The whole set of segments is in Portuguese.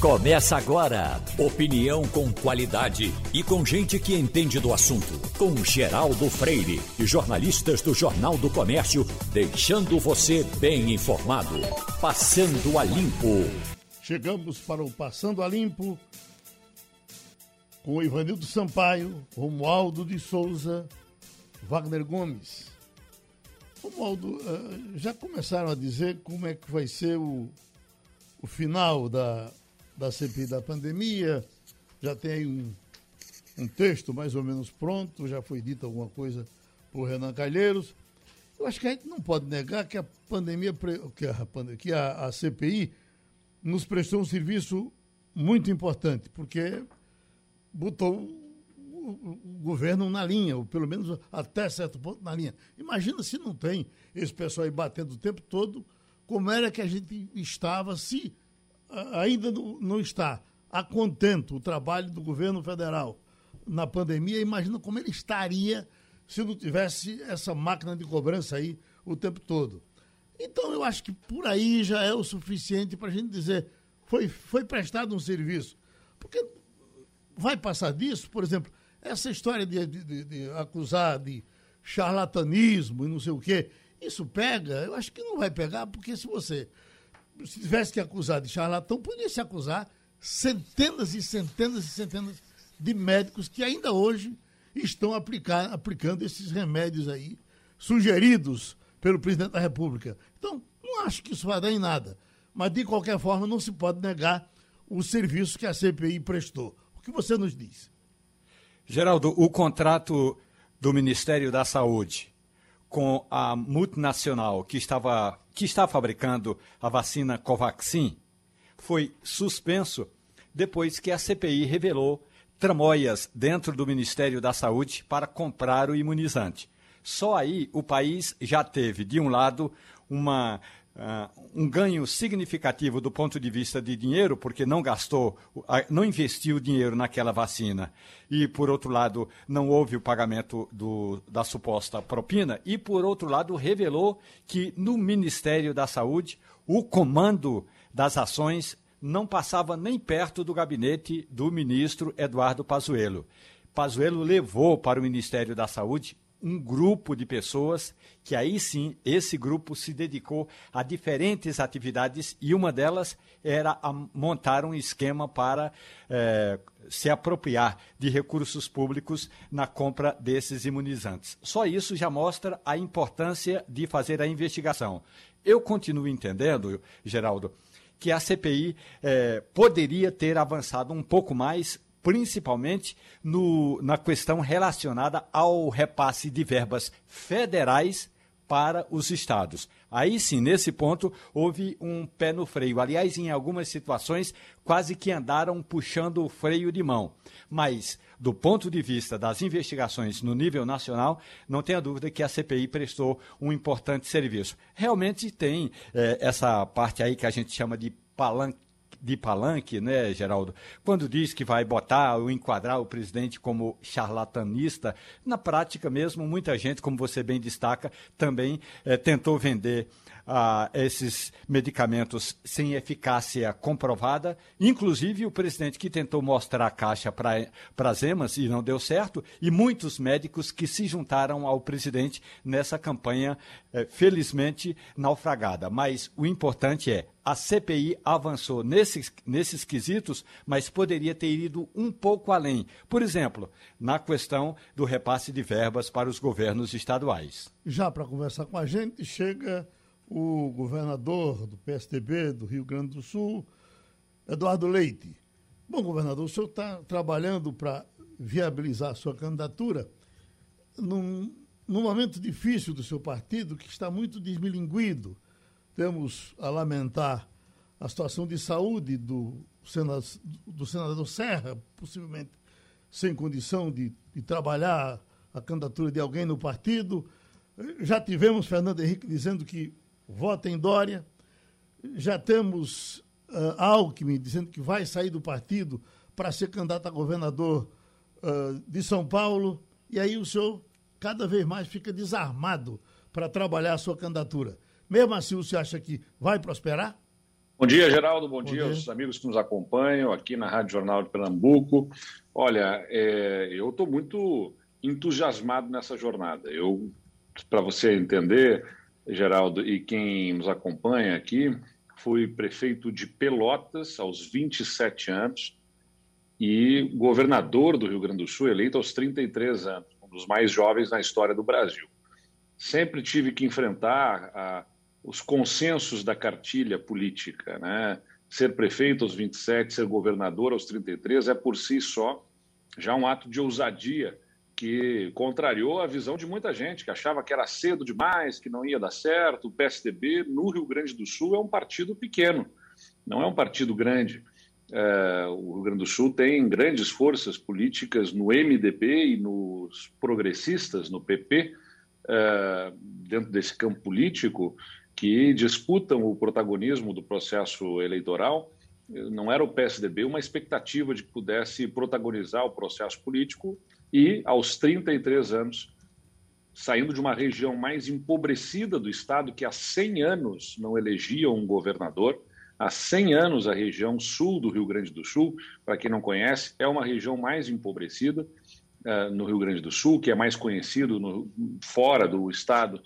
Começa agora. Opinião com qualidade e com gente que entende do assunto. Com Geraldo Freire e jornalistas do Jornal do Comércio, deixando você bem informado. Passando a Limpo. Chegamos para o Passando a Limpo com Ivanildo Sampaio, Romualdo de Souza, Wagner Gomes. Romualdo, eh, já começaram a dizer como é que vai ser o, o final da da CPI da pandemia, já tem um, um texto mais ou menos pronto, já foi dito alguma coisa por Renan Calheiros. Eu acho que a gente não pode negar que a pandemia, que a, que a, a CPI nos prestou um serviço muito importante, porque botou o, governo na linha, ou pelo menos até certo ponto na linha. Imagina se não tem esse pessoal aí batendo o tempo todo, como era que a gente estava se ainda não está a contento o trabalho do governo federal na pandemia, imagina como ele estaria se não tivesse essa máquina de cobrança aí o tempo todo. Então, eu acho que por aí já é o suficiente para a gente dizer foi, foi prestado um serviço. Porque vai passar disso, por exemplo, essa história de, de, de acusar de charlatanismo e não sei o quê, isso pega? Eu acho que não vai pegar, porque se você se tivesse que acusar de charlatão, poderia se acusar centenas e centenas e centenas de médicos que ainda hoje estão aplicar, aplicando esses remédios aí, sugeridos pelo presidente da República. Então, não acho que isso vai dar em nada. Mas, de qualquer forma, não se pode negar o serviço que a CPI prestou. O que você nos diz? Geraldo, o contrato do Ministério da Saúde com a multinacional que estava que está fabricando a vacina Covaxin foi suspenso depois que a CPI revelou tramóias dentro do Ministério da Saúde para comprar o imunizante. Só aí o país já teve, de um lado, uma Uh, um ganho significativo do ponto de vista de dinheiro, porque não gastou, não investiu dinheiro naquela vacina, e por outro lado, não houve o pagamento do, da suposta propina, e por outro lado, revelou que no Ministério da Saúde, o comando das ações não passava nem perto do gabinete do ministro Eduardo Pazuello. Pazuello levou para o Ministério da Saúde um grupo de pessoas que aí sim esse grupo se dedicou a diferentes atividades e uma delas era montar um esquema para é, se apropriar de recursos públicos na compra desses imunizantes. Só isso já mostra a importância de fazer a investigação. Eu continuo entendendo, Geraldo, que a CPI é, poderia ter avançado um pouco mais principalmente no, na questão relacionada ao repasse de verbas federais para os estados. Aí sim, nesse ponto, houve um pé no freio. Aliás, em algumas situações, quase que andaram puxando o freio de mão. Mas, do ponto de vista das investigações no nível nacional, não tenha dúvida que a CPI prestou um importante serviço. Realmente tem é, essa parte aí que a gente chama de palanque de palanque, né, Geraldo? Quando diz que vai botar ou enquadrar o presidente como charlatanista, na prática mesmo, muita gente, como você bem destaca, também eh, tentou vender ah, esses medicamentos sem eficácia comprovada. Inclusive, o presidente que tentou mostrar a caixa para as EMAs e não deu certo, e muitos médicos que se juntaram ao presidente nessa campanha, eh, felizmente naufragada. Mas o importante é a CPI avançou nesses, nesses quesitos, mas poderia ter ido um pouco além. Por exemplo, na questão do repasse de verbas para os governos estaduais. Já para conversar com a gente, chega o governador do PSDB do Rio Grande do Sul, Eduardo Leite. Bom, governador, o senhor está trabalhando para viabilizar a sua candidatura num, num momento difícil do seu partido, que está muito desmilinguido temos a lamentar a situação de saúde do senador, do senador Serra, possivelmente sem condição de, de trabalhar a candidatura de alguém no partido. Já tivemos Fernando Henrique dizendo que vota em Dória. Já temos uh, Alckmin dizendo que vai sair do partido para ser candidato a governador uh, de São Paulo. E aí o senhor cada vez mais fica desarmado para trabalhar a sua candidatura. Mesmo assim, você acha que vai prosperar? Bom dia, Geraldo. Bom, Bom dia, dia aos amigos que nos acompanham aqui na Rádio Jornal de Pernambuco. Olha, é, eu estou muito entusiasmado nessa jornada. Eu, para você entender, Geraldo, e quem nos acompanha aqui, fui prefeito de Pelotas aos 27 anos e governador do Rio Grande do Sul, eleito aos 33 anos, um dos mais jovens na história do Brasil. Sempre tive que enfrentar a os consensos da cartilha política. Né? Ser prefeito aos 27, ser governador aos 33 é por si só já um ato de ousadia que contrariou a visão de muita gente, que achava que era cedo demais, que não ia dar certo. O PSDB no Rio Grande do Sul é um partido pequeno, não é um partido grande. É, o Rio Grande do Sul tem grandes forças políticas no MDB e nos progressistas, no PP, é, dentro desse campo político, que disputam o protagonismo do processo eleitoral. Não era o PSDB uma expectativa de que pudesse protagonizar o processo político e, aos 33 anos, saindo de uma região mais empobrecida do Estado, que há 100 anos não elegia um governador, há 100 anos a região sul do Rio Grande do Sul, para quem não conhece, é uma região mais empobrecida uh, no Rio Grande do Sul, que é mais conhecido no, fora do Estado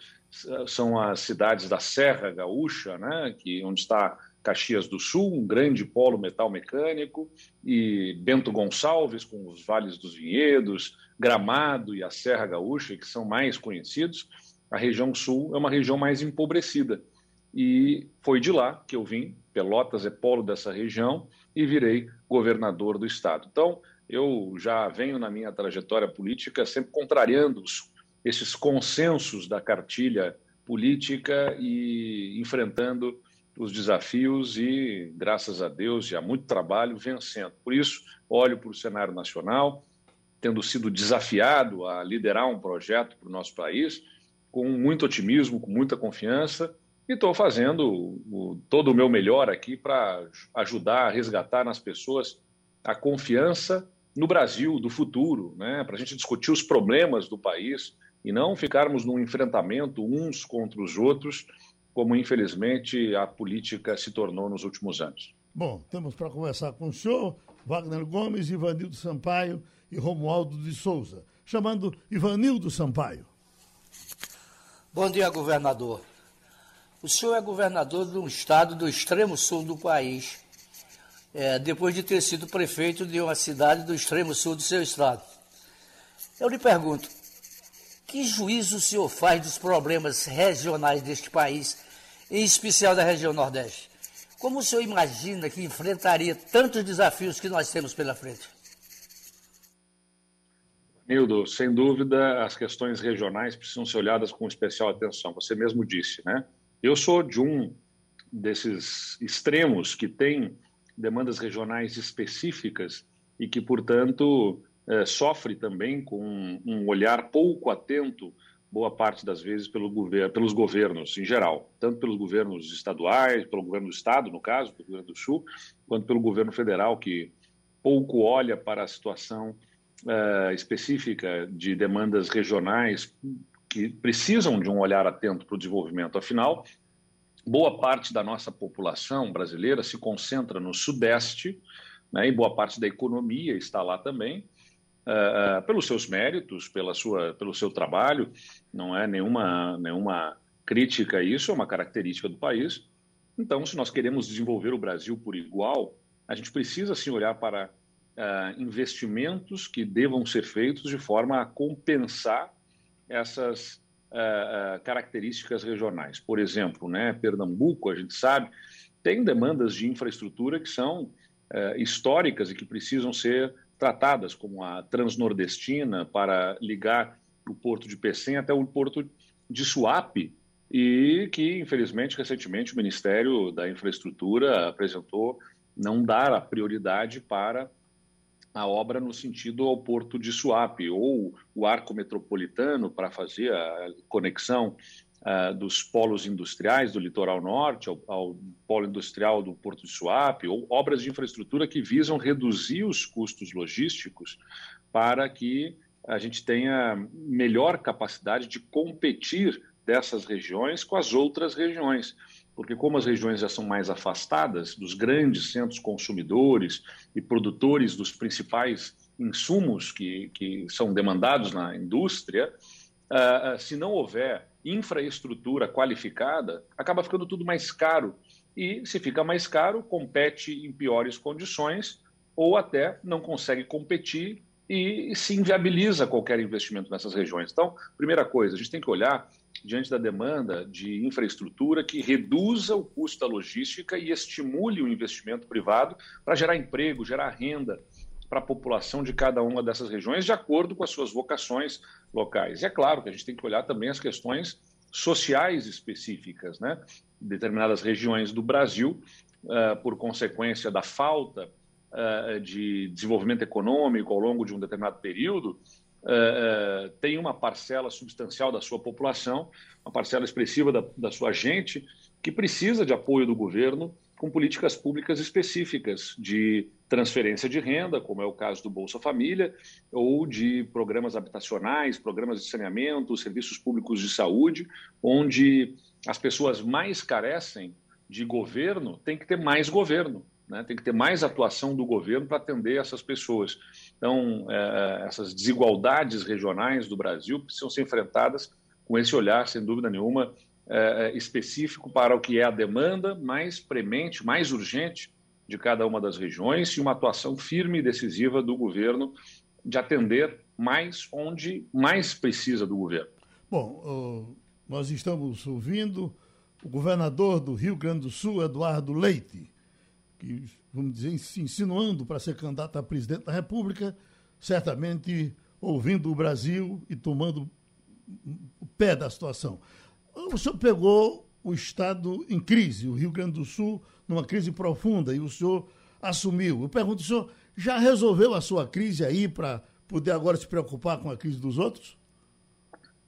são as cidades da Serra Gaúcha, né, que, onde está Caxias do Sul, um grande polo metal mecânico, e Bento Gonçalves, com os Vales dos Vinhedos, Gramado e a Serra Gaúcha, que são mais conhecidos. A região sul é uma região mais empobrecida. E foi de lá que eu vim, Pelotas é polo dessa região, e virei governador do estado. Então, eu já venho na minha trajetória política sempre contrariando esses consensos da cartilha política e enfrentando os desafios e, graças a Deus, e há muito trabalho, vencendo. Por isso, olho para o cenário nacional, tendo sido desafiado a liderar um projeto para o nosso país, com muito otimismo, com muita confiança, e estou fazendo o, todo o meu melhor aqui para ajudar a resgatar nas pessoas a confiança no Brasil do futuro, né? para a gente discutir os problemas do país, e não ficarmos num enfrentamento uns contra os outros, como infelizmente a política se tornou nos últimos anos. Bom, temos para conversar com o senhor Wagner Gomes, Ivanildo Sampaio e Romualdo de Souza. Chamando Ivanildo Sampaio. Bom dia, governador. O senhor é governador de um estado do extremo sul do país, é, depois de ter sido prefeito de uma cidade do extremo sul do seu estado. Eu lhe pergunto, que juízo o senhor faz dos problemas regionais deste país, em especial da região Nordeste? Como o senhor imagina que enfrentaria tantos desafios que nós temos pela frente? Nildo, sem dúvida, as questões regionais precisam ser olhadas com especial atenção. Você mesmo disse, né? Eu sou de um desses extremos que tem demandas regionais específicas e que, portanto, é, sofre também com um olhar pouco atento, boa parte das vezes, pelo pelos governos em geral, tanto pelos governos estaduais, pelo governo do Estado, no caso, do Rio Grande do Sul, quanto pelo governo federal, que pouco olha para a situação é, específica de demandas regionais que precisam de um olhar atento para o desenvolvimento. Afinal, boa parte da nossa população brasileira se concentra no Sudeste, né, e boa parte da economia está lá também, uh, pelos seus méritos, pela sua, pelo seu trabalho, não é nenhuma, nenhuma crítica isso, é uma característica do país. Então, se nós queremos desenvolver o Brasil por igual, a gente precisa sim olhar para uh, investimentos que devam ser feitos de forma a compensar essas uh, características regionais. Por exemplo, né, Pernambuco, a gente sabe, tem demandas de infraestrutura que são históricas e que precisam ser tratadas, como a Transnordestina, para ligar o porto de Pecém até o porto de Suape, e que, infelizmente, recentemente o Ministério da Infraestrutura apresentou não dar a prioridade para a obra no sentido ao porto de Suape, ou o arco metropolitano para fazer a conexão uh, dos polos industriais do litoral norte ao, ao, polo industrial do Porto de Suape, ou obras de infraestrutura que visam reduzir os custos logísticos para que a gente tenha melhor capacidade de competir dessas regiões com as outras regiões. porque como as regiões já são mais afastadas dos grandes centros consumidores e produtores dos principais insumos que, que são demandados na indústria, uh, se não houver infraestrutura qualificada, acaba ficando tudo mais caro. E se fica mais caro, compete em piores condições ou até não consegue competir e se inviabiliza qualquer investimento nessas regiões. Então, primeira coisa, a gente tem que olhar diante da demanda de infraestrutura que reduza o custo da logística e estimule o investimento privado para gerar emprego, gerar renda para a população de cada uma dessas regiões, de acordo com as suas vocações locais. E é claro que a gente tem que olhar também as questões sociais específicas, né? Determinadas regiões do Brasil, uh, por consequência da falta uh, de desenvolvimento econômico ao longo de um determinado período, uh, tem uma parcela substancial da sua população, uma parcela expressiva da, da sua gente, que precisa de apoio do governo com políticas públicas específicas de transferência de renda, como é o caso do Bolsa Família, ou de programas habitacionais, programas de saneamento, serviços públicos de saúde, onde as pessoas mais carecem de governo têm que ter mais governo. Né? Tem que ter mais atuação do governo para atender essas pessoas. Então, é, essas desigualdades regionais do Brasil precisam ser enfrentadas com esse olhar, sem dúvida nenhuma, é, é, específico para o que é a demanda mais premente, mais urgente de cada uma das regiões e uma atuação firme e decisiva do governo de atender mais onde mais precisa do governo. Bom, nós estamos ouvindo o governador do Rio Grande do Sul, Eduardo Leite que, vamos dizer, insinuando para ser candidato a presidente da República, certamente ouvindo o Brasil e tomando o pé da situação. O senhor pegou o Estado em crise, o Rio Grande do Sul numa crise profunda, e o senhor assumiu. Eu pergunto, o senhor já resolveu a sua crise aí para poder agora se preocupar com a crise dos outros?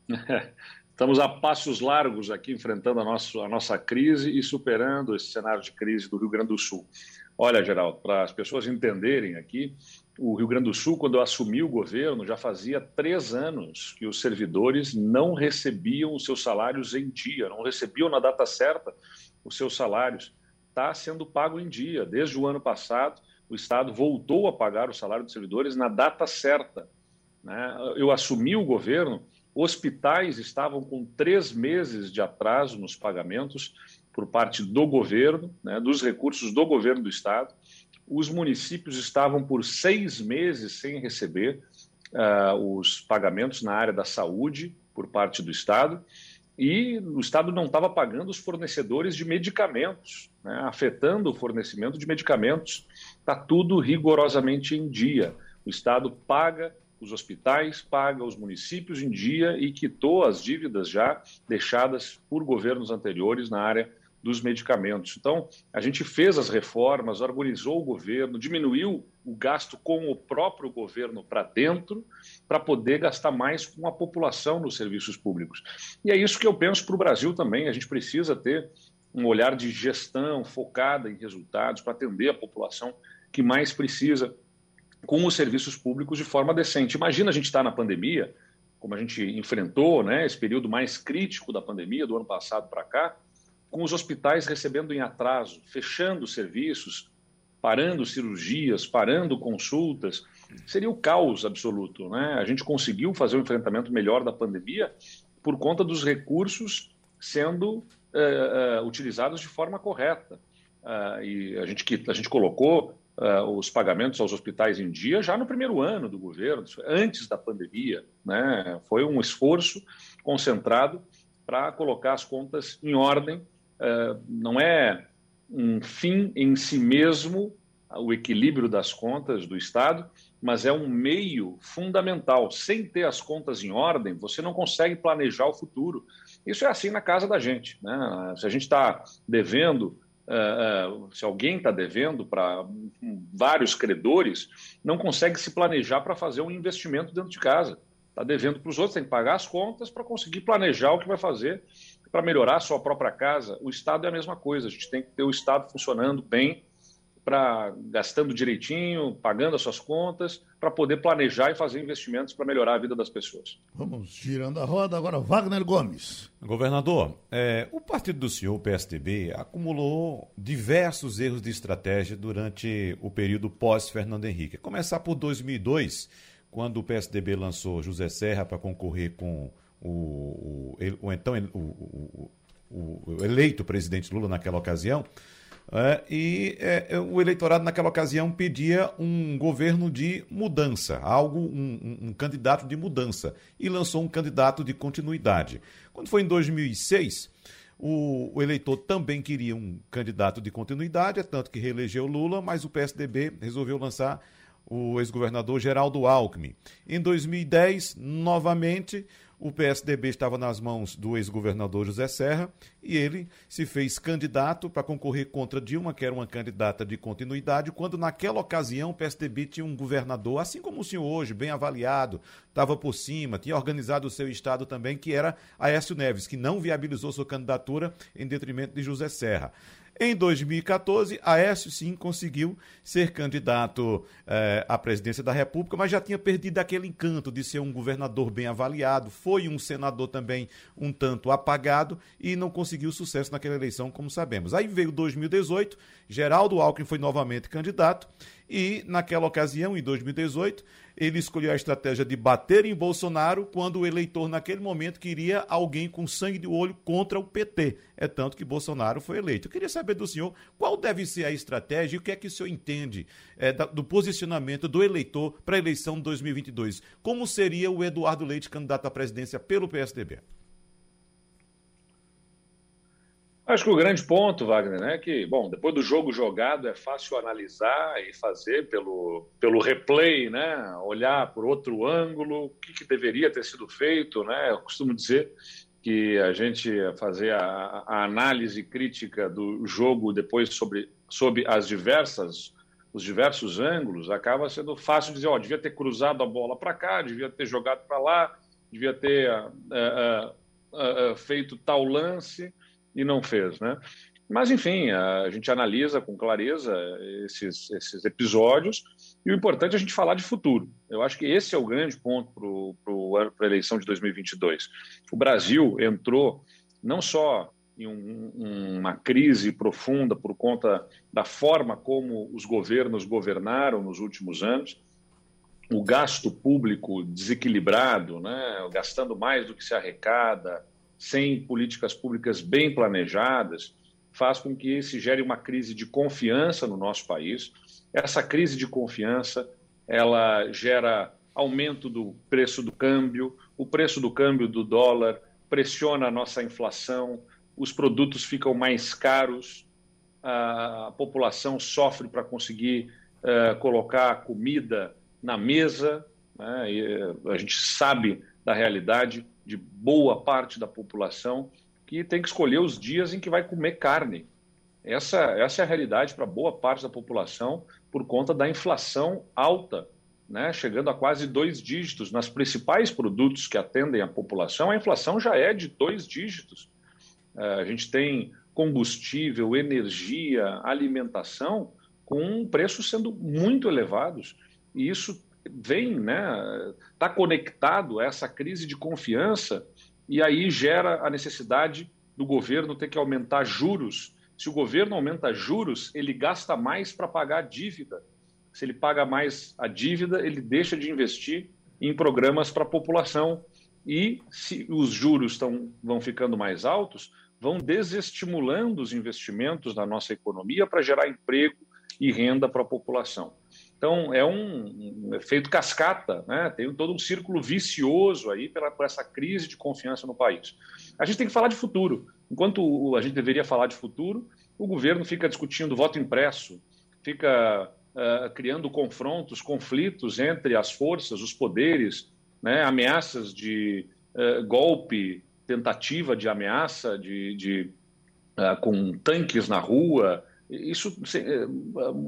Estamos a passos largos aqui enfrentando a, nosso, a nossa crise e superando esse cenário de crise do Rio Grande do Sul. Olha, Geraldo, para as pessoas entenderem aqui, o Rio Grande do Sul, quando eu assumi o governo, já fazia três anos que os servidores não recebiam os seus salários em dia, não recebiam na data certa os seus salários. Está sendo pago em dia. Desde o ano passado, o Estado voltou a pagar o salário dos servidores na data certa. Né? Eu assumi o governo Hospitais estavam com três meses de atraso nos pagamentos por parte do governo, né, dos recursos do governo do estado. Os municípios estavam por seis meses sem receber uh, os pagamentos na área da saúde por parte do estado e o Estado não estava pagando os fornecedores de medicamentos, né, afetando o fornecimento de medicamentos. Está tudo rigorosamente em dia. O Estado paga os hospitais, paga os municípios em dia e quitou as dívidas já deixadas por governos anteriores na área dos medicamentos. Então, a gente fez as reformas, organizou o governo, diminuiu o gasto com o próprio governo para dentro, para poder gastar mais com a população nos serviços públicos. E é isso que eu penso para o Brasil também. A gente precisa ter um olhar de gestão focada em resultados para atender a população que mais precisa com os serviços públicos de forma decente. Imagina a gente estar tá na pandemia, como a gente enfrentou, né, esse período mais crítico da pandemia do ano passado para cá, com os hospitais recebendo em atraso, fechando serviços, parando cirurgias, parando consultas, seria o caos absoluto, né? A gente conseguiu fazer um enfrentamento melhor da pandemia por conta dos recursos sendo uh, uh, utilizados de forma correta. Uh, e a gente, a gente colocou uh, os pagamentos aos hospitais em dia já no primeiro ano do governo, antes da pandemia. Né? Foi um esforço concentrado para colocar as contas em ordem. Uh, não é um fim em si mesmo o equilíbrio das contas do Estado, mas é um meio fundamental. Sem ter as contas em ordem, você não consegue planejar o futuro. Isso é assim na casa da gente. Né? Se a gente está devendo Uh, uh, se alguém está devendo para vários credores, não consegue se planejar para fazer um investimento dentro de casa. Está devendo para os outros, tem que pagar as contas para conseguir planejar o que vai fazer para melhorar a sua própria casa. O Estado é a mesma coisa, a gente tem que ter o Estado funcionando bem para gastando direitinho, pagando as suas contas, para poder planejar e fazer investimentos para melhorar a vida das pessoas. Vamos girando a roda agora, Wagner Gomes. Governador, é, o partido do senhor, o PSDB, acumulou diversos erros de estratégia durante o período pós-Fernando Henrique. Começar por 2002, quando o PSDB lançou José Serra para concorrer com o, o, o então o, o, eleito presidente Lula naquela ocasião. É, e é, é, o eleitorado naquela ocasião pedia um governo de mudança, algo, um, um, um, candidato de mudança, e lançou um candidato de continuidade. Quando foi em 2006, o, o eleitor também queria um candidato de continuidade, é tanto que reelegeu Lula, mas o PSDB resolveu lançar o ex-governador Geraldo Alckmin. Em 2010, novamente, o PSDB estava nas mãos do ex-governador José Serra e ele se fez candidato para concorrer contra Dilma, que era uma candidata de continuidade, quando naquela ocasião o PSDB tinha um governador, assim como o senhor hoje, bem avaliado, estava por cima, tinha organizado o seu estado também, que era Aécio Neves, que não viabilizou sua candidatura em detrimento de José Serra. Em 2014, Aécio sim conseguiu ser candidato eh, à presidência da República, mas já tinha perdido aquele encanto de ser um governador bem avaliado, foi um senador também um tanto apagado e não conseguiu sucesso naquela eleição, como sabemos. Aí veio 2018, Geraldo Alckmin foi novamente candidato e, naquela ocasião, em 2018, ele escolheu a estratégia de bater em Bolsonaro quando o eleitor, naquele momento, queria alguém com sangue de olho contra o PT. É tanto que Bolsonaro foi eleito. Eu queria saber do senhor qual deve ser a estratégia e o que é que o senhor entende é, do posicionamento do eleitor para a eleição de 2022. Como seria o Eduardo Leite candidato à presidência pelo PSDB? Acho que o grande ponto, Wagner, é que, bom, depois do jogo jogado é fácil analisar e fazer pelo, pelo replay, né? Olhar por outro ângulo, o que, que deveria ter sido feito, né? Eu costumo dizer que a gente fazer a, a análise crítica do jogo depois sobre, sobre as diversas os diversos ângulos, acaba sendo fácil dizer, ó, devia ter cruzado a bola para cá, devia ter jogado para lá, devia ter uh, uh, uh, feito tal lance e não fez, né? Mas, enfim, a gente analisa com clareza esses, esses episódios e o importante é a gente falar de futuro. Eu acho que esse é o grande ponto para a eleição de 2022. O Brasil entrou não só em um, uma crise profunda por conta da forma como os governos governaram nos últimos anos, o gasto público desequilibrado, né, gastando mais do que se arrecada, sem políticas públicas bem planejadas, faz com que se gere uma crise de confiança no nosso país. Essa crise de confiança, ela gera aumento do preço do câmbio, o preço do câmbio do dólar pressiona a nossa inflação, os produtos ficam mais caros, a população sofre para conseguir uh, colocar comida na mesa, né? e, a gente sabe da realidade de boa parte da população que tem que escolher os dias em que vai comer carne. Essa, essa é a realidade para boa parte da população por conta da inflação alta, né? chegando a quase dois dígitos. Nas principais produtos que atendem a população, a inflação já é de dois dígitos. É, a gente tem combustível, energia, alimentação com preços sendo muito elevados. E isso vem, né, está conectado a essa crise de confiança e aí gera a necessidade do governo ter que aumentar juros. Se o governo aumenta juros, ele gasta mais para pagar a dívida. Se ele paga mais a dívida, ele deixa de investir em programas para a população. E se os juros tão, vão ficando mais altos, vão desestimulando os investimentos na nossa economia para gerar emprego e renda para a população. Então, é um, efeito cascata, né? tem todo um círculo vicioso aí pela, por essa crise de confiança no país. A gente tem que falar de futuro. Enquanto a gente deveria falar de futuro, o governo fica discutindo voto impresso, fica uh, criando confrontos, conflitos entre as forças, os poderes, né? ameaças de uh, golpe, tentativa de ameaça de, de uh, com tanques na rua, isso,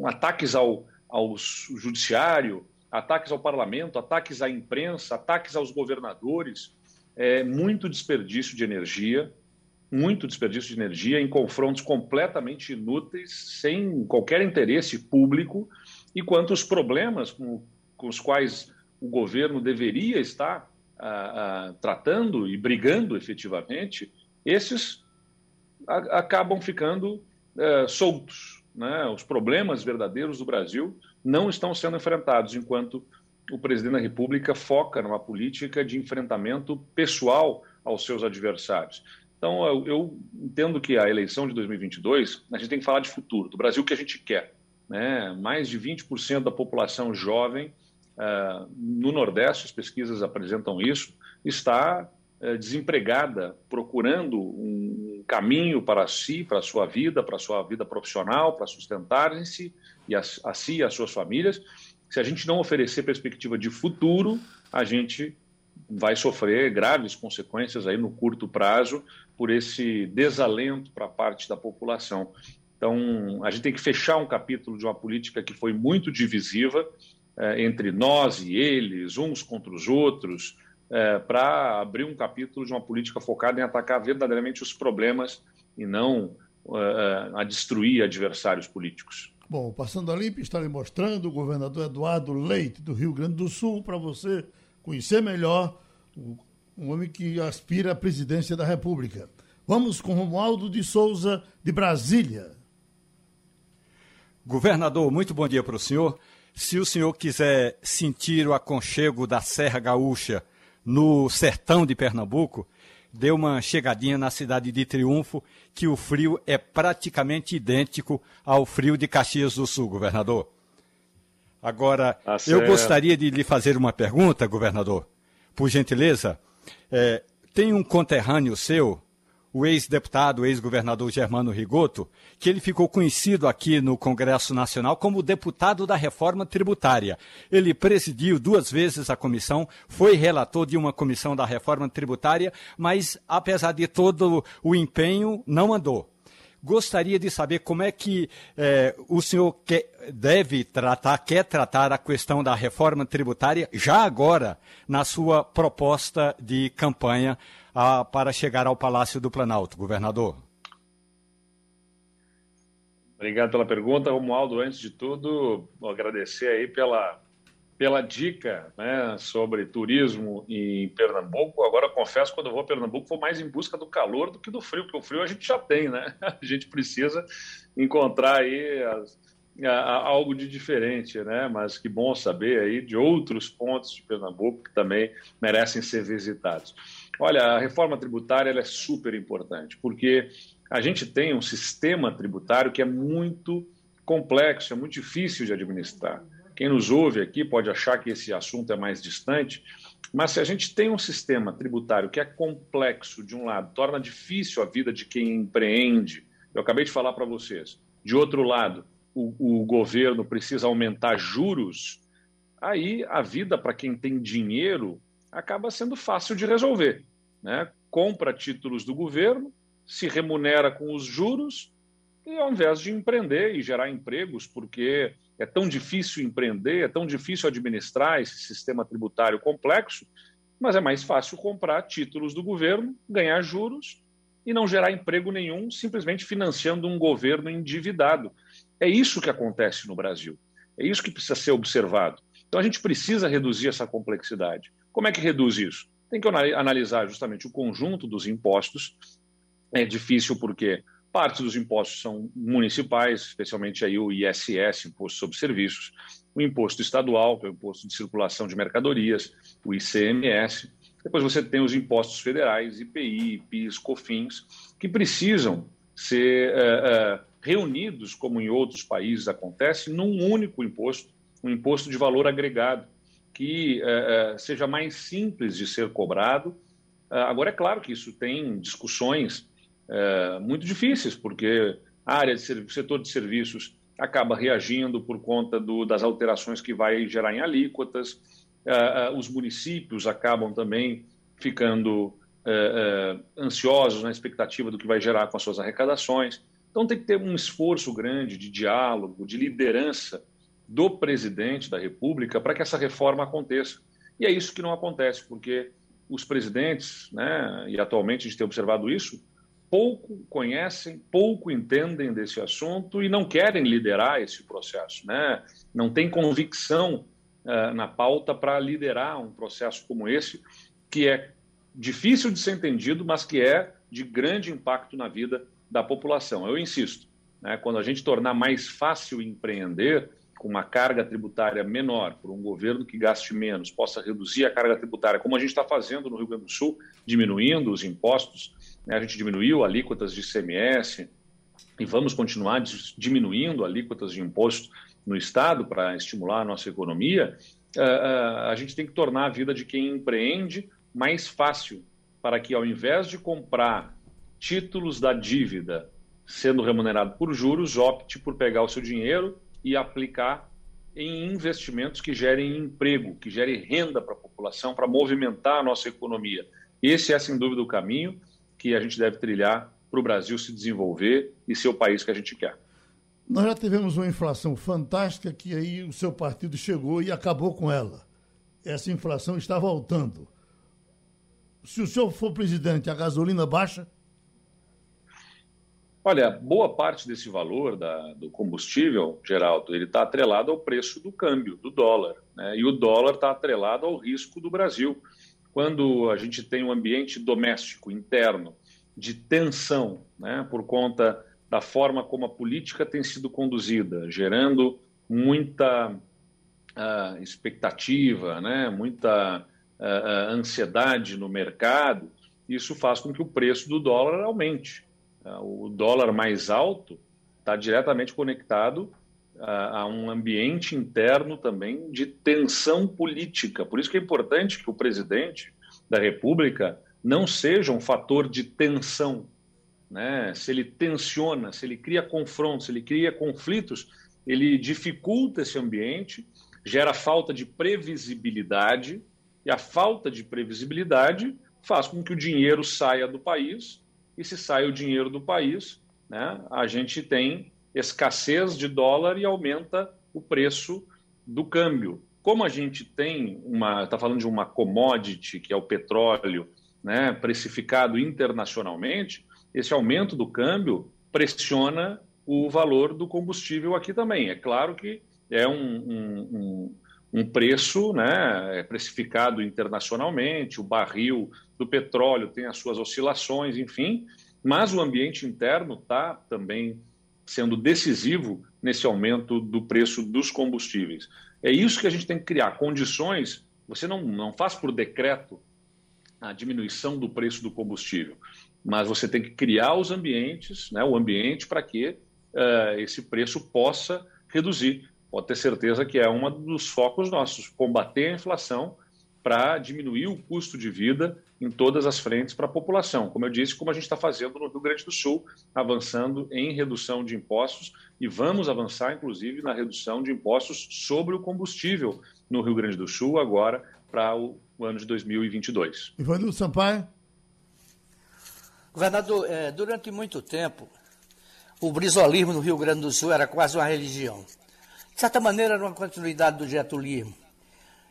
ataques ao ao judiciário, ataques ao parlamento, ataques à imprensa, ataques aos governadores, é, muito desperdício de energia, muito desperdício de energia em confrontos completamente inúteis, sem qualquer interesse público, e quanto os problemas com, com os quais o governo deveria estar ah, ah, tratando e brigando efetivamente, esses a, acabam ficando eh, soltos. Né? Os problemas verdadeiros do Brasil não estão sendo enfrentados, enquanto o presidente da República foca numa política de enfrentamento pessoal aos seus adversários. Então, eu, eu, entendo que a eleição de 2022, a gente tem que falar de futuro, do Brasil que a gente quer. Né? Mais de 20% da população jovem uh, no Nordeste, as pesquisas apresentam isso, está desempregada, procurando um caminho para si, para a sua vida, para a sua vida profissional, para sustentarem-se e a, a si e as suas famílias. Se a gente não oferecer perspectiva de futuro, a gente vai sofrer graves consequências aí no curto prazo por esse desalento para parte da população. Então, a gente tem que fechar um capítulo de uma política que foi muito divisiva eh, entre nós e eles, uns contra os outros, eh, para abrir um capítulo de uma política focada em atacar verdadeiramente os problemas e não eh, a destruir adversários políticos. Bom, passando a limpo, está lhe mostrando o governador Eduardo Leite, do Rio Grande do Sul, para você conhecer melhor um homem que aspira à presidência da República. Vamos com Romualdo de Souza, de Brasília. Governador, muito bom dia para o senhor. Se o senhor quiser sentir o aconchego da Serra Gaúcha no sertão de Pernambuco, dê uma chegadinha na cidade de Triunfo, que o frio é praticamente idêntico ao frio de Caxias do Sul, governador. Agora, tá eu gostaria de lhe fazer uma pergunta, governador por gentileza, é, tem um conterrâneo seu, o ex-deputado, ex-governador Germano Rigoto, que ele ficou conhecido aqui no Congresso Nacional como deputado da reforma tributária. Ele presidiu duas vezes a comissão, foi relator de uma comissão da reforma tributária, mas apesar de todo o empenho, não andou gostaria de saber como é que eh, o senhor quer, deve tratar, quer tratar a questão da reforma tributária já agora na sua proposta de campanha ah, para chegar ao Palácio do Planalto, governador. Obrigado pela pergunta, Romualdo. Antes de tudo, agradecer aí pela pela dica né, sobre turismo em Pernambuco. Agora, confesso, quando eu vou a Pernambuco, vou mais em busca do calor do que do frio, porque o frio a gente já tem, né? A gente precisa encontrar aí as, a, a, algo de diferente, né? Mas que bom saber aí de outros pontos de Pernambuco que também merecem ser visitados. Olha, a reforma tributária é super importante, porque a gente tem um sistema tributário que é muito complexo, é muito difícil de administrar. Quem nos ouve aqui pode achar que esse assunto é mais distante, mas se a gente tem um sistema tributário que é complexo, de um lado, torna difícil a vida de quem empreende, eu acabei de falar para vocês, de outro lado, o, o governo precisa aumentar juros, aí a vida para quem tem dinheiro acaba sendo fácil de resolver. Né? Compra títulos do governo, se remunera com os juros, e ao invés de empreender e gerar empregos, porque é tão difícil empreender, é tão difícil administrar esse sistema tributário complexo, mas é mais fácil comprar títulos do governo, ganhar juros e não gerar emprego nenhum, simplesmente financiando um governo endividado. É isso que acontece no Brasil. É isso que precisa ser observado. Então a gente precisa reduzir essa complexidade. Como é que reduz isso? Tem que analisar justamente o conjunto dos impostos. É difícil porque Parte dos impostos são municipais, especialmente aí o ISS, Imposto sobre Serviços, o Imposto Estadual, que é o Imposto de Circulação de Mercadorias, o ICMS. Depois você tem os impostos federais, IPI, PIS, COFINS, que precisam ser uh, uh, reunidos, como em outros países acontece, num único imposto, um imposto de valor agregado, que uh, seja mais simples de ser cobrado. agora, é claro que isso tem discussões é, muito difíceis, porque a área de setor de serviços acaba reagindo por conta do, das alterações que vai gerar em alíquotas, é, é, os municípios acabam também ficando ansiosos na expectativa do que vai gerar com as suas arrecadações. Então tem que ter um esforço grande de diálogo, de liderança do presidente da República para que essa reforma aconteça. E é isso que não acontece, porque os presidentes, né, e atualmente a gente tem observado isso, pouco conhecem, pouco entendem desse assunto e não querem liderar esse processo, né? Não tem convicção uh, na pauta para liderar um processo como esse, que é difícil de ser entendido, mas que é de grande impacto na vida da população. Eu insisto, né? Quando a gente tornar mais fácil empreender, com uma carga tributária menor, por um governo que gaste menos, possa reduzir a carga tributária, como a gente está fazendo no Rio Grande do Sul, diminuindo os impostos, né? a gente diminuiu alíquotas de ICMS e vamos continuar diminuindo alíquotas de imposto no Estado para estimular a nossa economia, eh, eh, a gente tem que tornar a vida de quem empreende mais fácil, para que ao invés de comprar títulos da dívida sendo remunerado por juros, opte por pegar o seu dinheiro e aplicar em investimentos que gerem emprego, que gerem renda para a população, para movimentar a nossa economia. Esse é, sem dúvida, o caminho que a gente deve trilhar para o Brasil se desenvolver e ser o país que a gente quer. Nós já tivemos uma inflação fantástica que aí o seu partido chegou e acabou com ela. Essa inflação está voltando. Se o senhor for presidente, a gasolina baixa? Olha, boa parte desse valor da, do combustível, Geraldo, ele está atrelado ao preço do câmbio, do dólar. Né? E o dólar está atrelado ao risco do Brasil. Quando a gente tem um ambiente doméstico, interno, de tensão, né? por conta da forma como a política tem sido conduzida, gerando muita uh, expectativa, né? muita uh, ansiedade no mercado, isso faz com que o preço do dólar aumente. Ah, o dólar mais alto está diretamente conectado a, a, um ambiente interno também de tensão política. Por isso que é importante que o presidente da República não seja um fator de tensão. Né? Se ele tensiona, se ele cria confrontos, se ele cria conflitos, ele dificulta esse ambiente, gera falta de previsibilidade, e a falta de previsibilidade faz com que o dinheiro saia do país e se sai o dinheiro do país, né, a gente tem escassez de dólar e aumenta o preço do câmbio. Como a gente tem uma, está falando de uma commodity, que é o petróleo, né, precificado internacionalmente, esse aumento do câmbio pressiona o valor do combustível aqui também. É claro que é um, um, um, um preço né, é precificado internacionalmente, o barril do petróleo tem as suas oscilações, enfim, mas o ambiente interno está também sendo decisivo nesse aumento do preço dos combustíveis. É isso que a gente tem que criar condições. Você não, não faz por decreto a diminuição do preço do combustível, mas você tem que criar os ambientes, né, o ambiente para que uh, esse preço possa reduzir. Pode ter certeza que é um dos focos nossos, combater a inflação para diminuir o custo de vida em todas as frentes para a população. Como eu disse, como a gente está fazendo no Rio Grande do Sul, avançando em redução de impostos e vamos avançar, inclusive, na redução de impostos sobre o combustível no Rio Grande do Sul agora para o, ano de 2022. Ivanildo Sampaio. Governador, é, durante muito tempo, o brisolismo no Rio Grande do Sul era quase uma religião. De certa maneira, era uma continuidade do getulismo.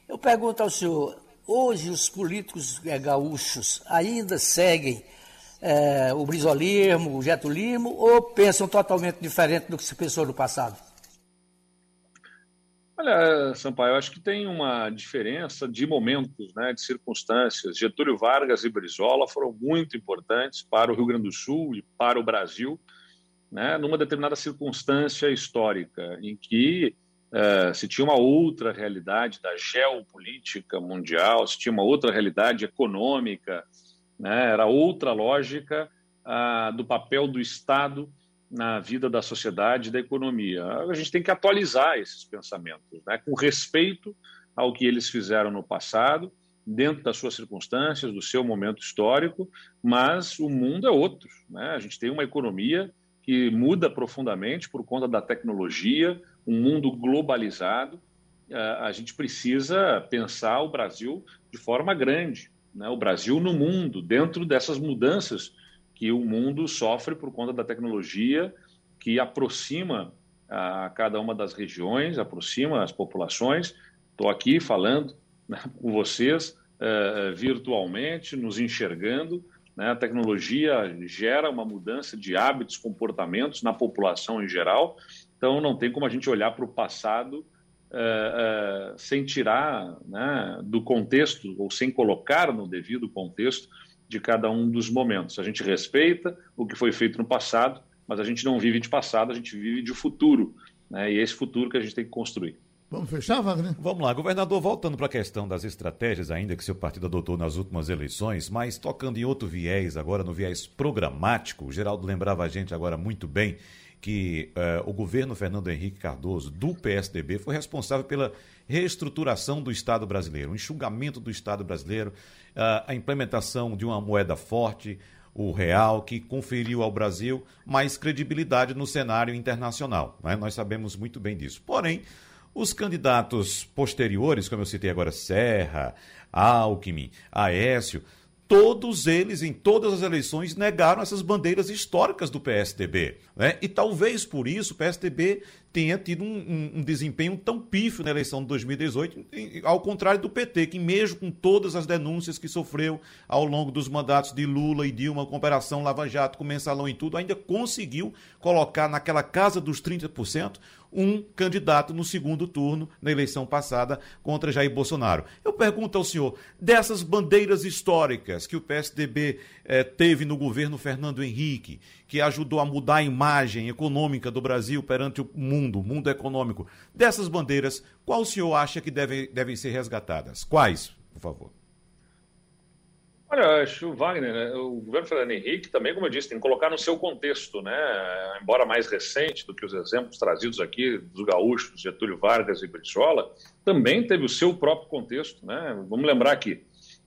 Eu pergunto ao senhor, Hoje os políticos é, gaúchos ainda seguem é, o brisolismo, o getulismo, ou pensam totalmente diferente do que se pensou no passado? Olha, Sampaio, eu acho que tem uma diferença de momentos, né, de circunstâncias. Getúlio Vargas e Brizola foram muito importantes para o Rio Grande do Sul e para o Brasil, né, numa determinada circunstância histórica, em que uh, se tinha uma outra realidade da geopolítica mundial, se tinha uma outra realidade econômica, né? era outra lógica uh, do papel do Estado na vida da sociedade e da economia. A gente tem que atualizar esses pensamentos, né? com respeito ao que eles fizeram no passado, dentro das suas circunstâncias, do seu momento histórico, mas o mundo é outro. Né? A gente tem uma economia que muda profundamente por conta da tecnologia, um mundo globalizado, a gente precisa pensar o Brasil de forma grande, né? o Brasil no mundo, dentro dessas mudanças que o mundo sofre por conta da tecnologia, que aproxima a cada uma das regiões, aproxima as populações. Estou aqui falando né, com vocês uh, virtualmente, nos enxergando, Né? A tecnologia gera uma mudança de hábitos, comportamentos na população em geral. Então, não tem como a gente olhar para o passado uh, uh, sem tirar né, do contexto ou sem colocar no devido contexto de cada um dos momentos. A gente respeita o que foi feito no passado, mas a gente não vive de passado, a gente vive de futuro. Né? E é esse futuro que a gente tem que construir. Vamos fechar, Wagner? Vamos lá, governador, voltando para a questão das estratégias ainda que seu partido adotou nas últimas eleições, mas tocando em outro viés, agora no viés programático, o Geraldo lembrava a gente agora muito bem que uh, o governo Fernando Henrique Cardoso, do PSDB, foi responsável pela reestruturação do Estado brasileiro, o enxugamento do Estado brasileiro, uh, a implementação de uma moeda forte, o real, que conferiu ao Brasil mais credibilidade no cenário internacional. Né? Nós sabemos muito bem disso. Porém, os candidatos posteriores, como eu citei agora, Serra, Alckmin, Aécio, todos eles, em todas as eleições, negaram essas bandeiras históricas do PSDB. Né? E talvez por isso o PSDB tenha tido um, um, um, desempenho tão pífio na eleição de 2018, ao contrário do PT, que mesmo com todas as denúncias que sofreu ao longo dos mandatos de Lula e Dilma, com Operação Lava Jato, com mensalão e tudo, ainda conseguiu colocar naquela casa dos 30% um candidato no segundo turno na eleição passada contra Jair Bolsonaro. Eu pergunto ao senhor, dessas bandeiras históricas que o PSDB eh, teve no governo Fernando Henrique, que ajudou a mudar a imagem econômica do Brasil perante o mundo, o mundo econômico, dessas bandeiras, qual o senhor acha que deve, devem ser resgatadas? Quais, por favor? Olha, acho, Wagner, né, o governo Fernando Henrique também, como eu disse, tem que colocar no seu contexto, né? Embora mais recente do que os exemplos trazidos aqui dos gaúchos, Getúlio Vargas e Brizola, também teve o seu próprio contexto, né? Vamos lembrar que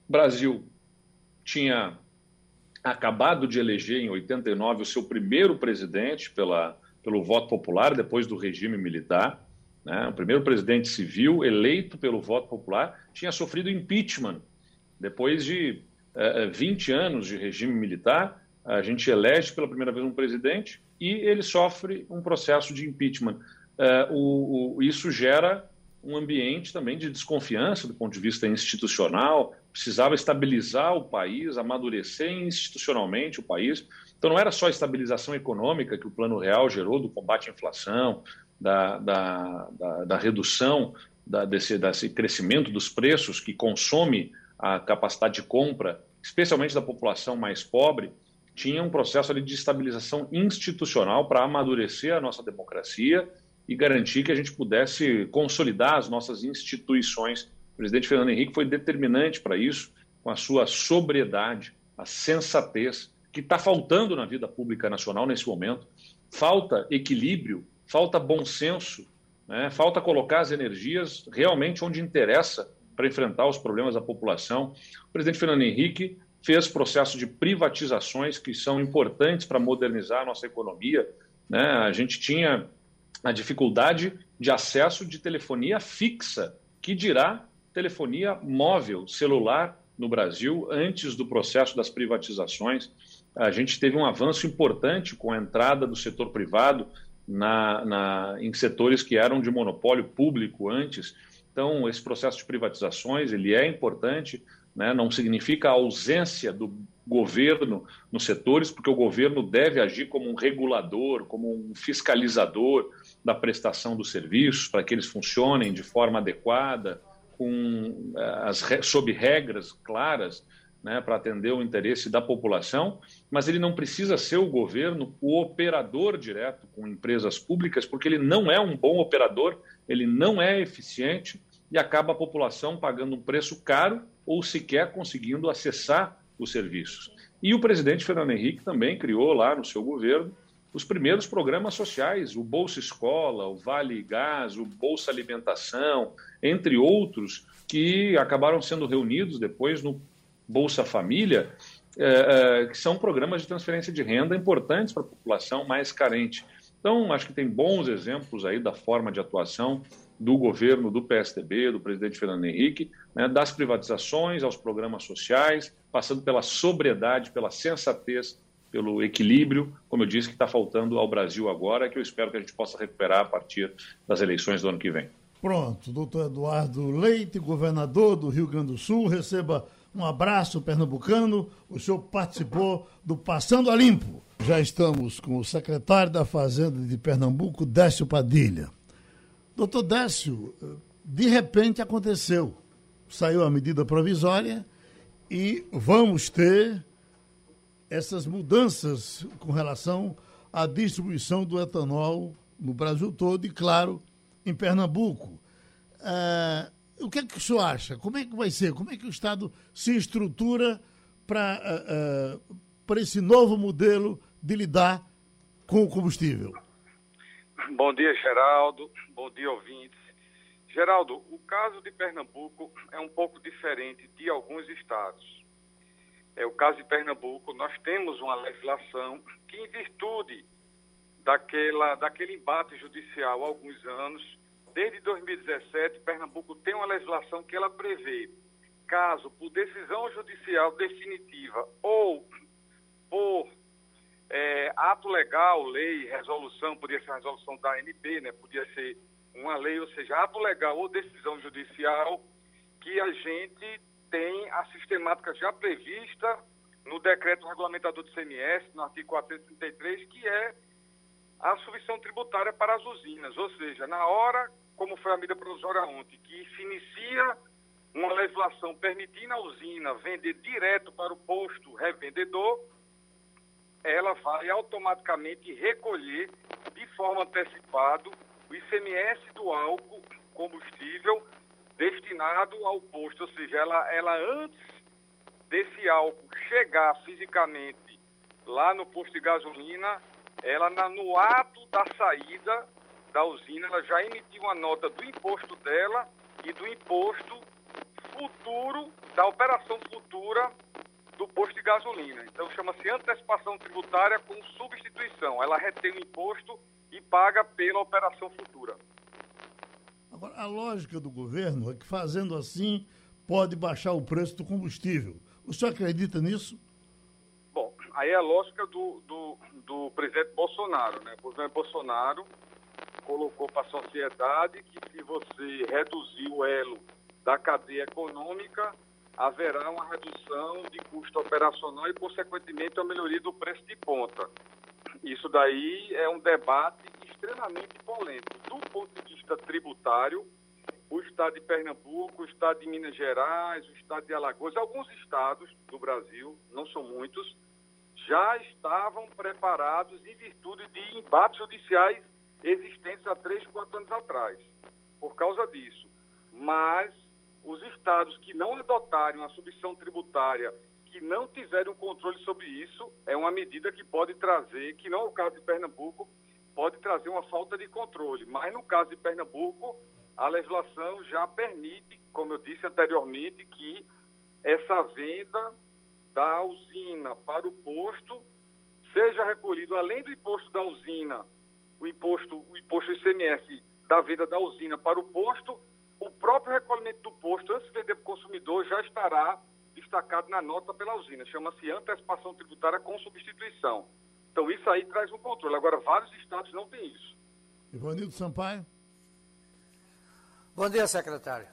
o Brasil tinha acabado de eleger em 89 o seu primeiro presidente pela, pelo voto popular, depois do regime militar. Né? O primeiro presidente civil eleito pelo voto popular tinha sofrido impeachment depois de 20 é, é, anos de regime militar, a gente elege pela primeira vez um presidente e ele sofre um processo de impeachment. É, isso gera um ambiente também de desconfiança do ponto de vista institucional, precisava estabilizar o país, amadurecer institucionalmente o país. Então, não era só a estabilização econômica que o Plano Real gerou do combate à inflação, da, da, da, da redução da, desse, desse crescimento dos preços que consome a capacidade de compra especialmente da população mais pobre, tinha um processo ali de estabilização institucional para amadurecer a nossa democracia e garantir que a gente pudesse consolidar as nossas instituições. O presidente Fernando Henrique foi determinante para isso, com a sua sobriedade, a sensatez, que está faltando na vida pública nacional nesse momento. Falta equilíbrio, falta bom senso, né? falta colocar as energias realmente onde interessa para enfrentar os problemas da população. O presidente Fernando Henrique fez processo de privatizações que são importantes para modernizar a nossa economia. Né? A gente tinha a dificuldade de acesso de telefonia fixa, que dirá telefonia móvel, celular no Brasil, antes do processo das privatizações. A gente teve um avanço importante com a entrada do setor privado na, na, em setores que eram de monopólio público antes. Então, esse processo de privatizações ele é importante, né? não significa a ausência do governo nos setores, porque o governo deve agir como um regulador, como um fiscalizador da prestação dos serviços, para que eles funcionem de forma adequada, com eh, as, sob regras claras, né, para atender o interesse da população, mas ele não precisa ser o governo o operador direto com empresas públicas, porque ele não é um bom operador, ele não é eficiente e acaba a população pagando um preço caro ou sequer conseguindo acessar os serviços. E o presidente Fernando Henrique também criou lá no seu governo os primeiros programas sociais, o Bolsa Escola, o Vale Gás, o Bolsa Alimentação, entre outros, que acabaram sendo reunidos depois no Bolsa Família, é, é, que são programas de transferência de renda importantes para a população mais carente. Então, acho que tem bons exemplos aí da forma de atuação do governo do PSDB, do presidente Fernando Henrique, né, das privatizações aos programas sociais, passando pela sobriedade, pela sensatez, pelo equilíbrio, como eu disse, que está faltando ao Brasil agora, que eu espero que a gente possa recuperar a partir das eleições do ano que vem. Pronto, doutor Eduardo Leite, governador do Rio Grande do Sul, receba um abraço pernambucano. O senhor participou do Passando a Limpo. Já estamos com o secretário da Fazenda de Pernambuco, Décio Padilha. Doutor Décio, de repente aconteceu. Saiu a medida provisória e vamos ter essas mudanças com relação à distribuição do etanol no Brasil todo e, claro, em Pernambuco. É, o que é que o senhor acha? Como é que vai ser? Como é que o Estado se estrutura para uh, uh, para esse novo modelo de lidar com o combustível? Bom dia, Geraldo. Bom dia, ouvintes. Geraldo, o caso de Pernambuco é um pouco diferente de alguns estados. É o caso de Pernambuco, nós temos uma legislação que, em virtude daquela, daquele embate judicial há alguns anos, desde 2017, Pernambuco tem uma legislação que ela prevê, caso por decisão judicial definitiva ou por é, ato legal, lei, resolução, podia ser resolução da ANP, né, podia ser uma lei, ou seja, ato legal ou decisão judicial, que a gente tem a sistemática já prevista no decreto regulamentador do CMS, no artigo 433, que é a subvenção tributária para as usinas. Ou seja, na hora, como foi a medida provisória ontem, que se inicia uma legislação permitindo a usina vender direto para o posto revendedor, ela vai automaticamente recolher de forma antecipada o ICMS do álcool combustível destinado ao posto, ou seja, ela, ela antes desse álcool chegar fisicamente lá no posto de gasolina, ela no ato da saída da usina, ela já emitiu uma nota do imposto dela e do imposto futuro, da operação futura do posto de gasolina. Então chama-se antecipação tributária com substituição. Ela retém o imposto e paga pela operação futura. Agora, a lógica do governo é que fazendo assim pode baixar o preço do combustível. O senhor acredita nisso? Bom, aí é a lógica do, do, do presidente Bolsonaro, né? O presidente Bolsonaro colocou para a sociedade que se você reduzir o elo da cadeia econômica, haverá uma redução de custo operacional e, consequentemente, a melhoria do preço de ponta. Isso daí é um debate extremamente polêmico. Do ponto de vista tributário, o estado de Pernambuco, o estado de Minas Gerais, o estado de Alagoas, alguns estados do Brasil, não são muitos, já estavam preparados em virtude de embates judiciais existentes há três, quatro anos atrás, por causa disso. Mas estados que não adotarem a submissão tributária que não tiverem um controle sobre isso, é uma medida que pode trazer, que não é o caso de Pernambuco, pode trazer uma falta de controle. Mas no caso de Pernambuco, a legislação já permite, como eu disse anteriormente, que essa venda da usina para o posto seja recolhido, além do imposto da usina, o imposto, o imposto ICMS da venda da usina para o posto, próprio recolhimento do posto, antes de vender para o consumidor, já estará destacado na nota pela usina. Chama-se antecipação tributária com substituição. Então, isso aí traz um controle. Agora, vários estados não têm isso. Ivanildo Sampaio. Bom dia, secretário.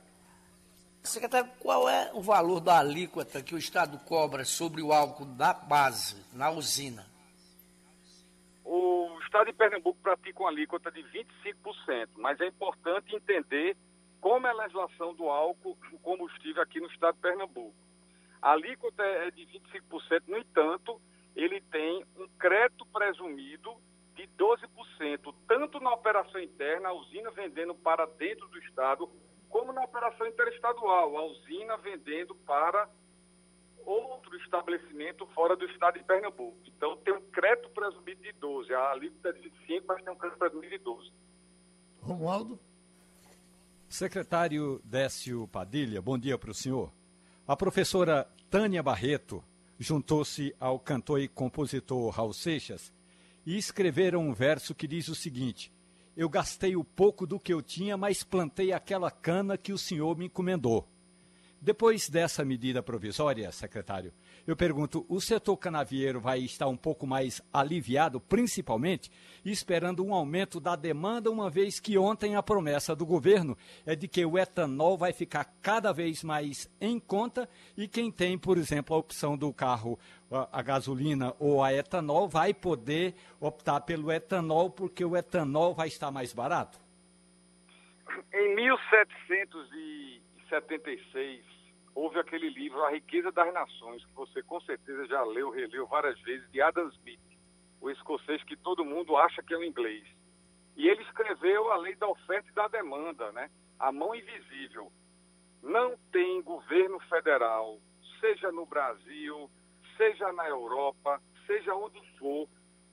Secretário, qual é o valor da alíquota que o Estado cobra sobre o álcool da base, na usina? O Estado de Pernambuco pratica uma alíquota de 25%, mas é importante entender como é a legislação do álcool, o combustível aqui no Estado de Pernambuco. A alíquota é de 25%, no entanto, ele tem um crédito presumido de 12%, tanto na operação interna, a usina vendendo para dentro do Estado, como na operação interestadual, a usina vendendo para outro estabelecimento fora do Estado de Pernambuco. Então, tem um crédito presumido de 12%, a alíquota é de 25%, mas tem um crédito presumido de 12%. Romualdo? Secretário Décio Padilha, bom dia para o senhor. A professora Tânia Barreto juntou-se ao cantor e compositor Raul Seixas e escreveram um verso que diz o seguinte: Eu gastei o pouco do que eu tinha, mas plantei aquela cana que o senhor me encomendou. Depois dessa medida provisória, secretário, eu pergunto: o setor canavieiro vai estar um pouco mais aliviado, principalmente esperando um aumento da demanda, uma vez que ontem a promessa do governo é de que o etanol vai ficar cada vez mais em conta e quem tem, por exemplo, a opção do carro a gasolina ou a etanol vai poder optar pelo etanol porque o etanol vai estar mais barato? Em 1776, houve aquele livro A Riqueza das Nações, que você com certeza já leu, releu várias vezes, de Adam Smith, o escocês que todo mundo acha que é o inglês. E ele escreveu a lei da oferta e da demanda, né? A mão invisível. Não tem governo federal, seja no Brasil, seja na Europa, seja onde for,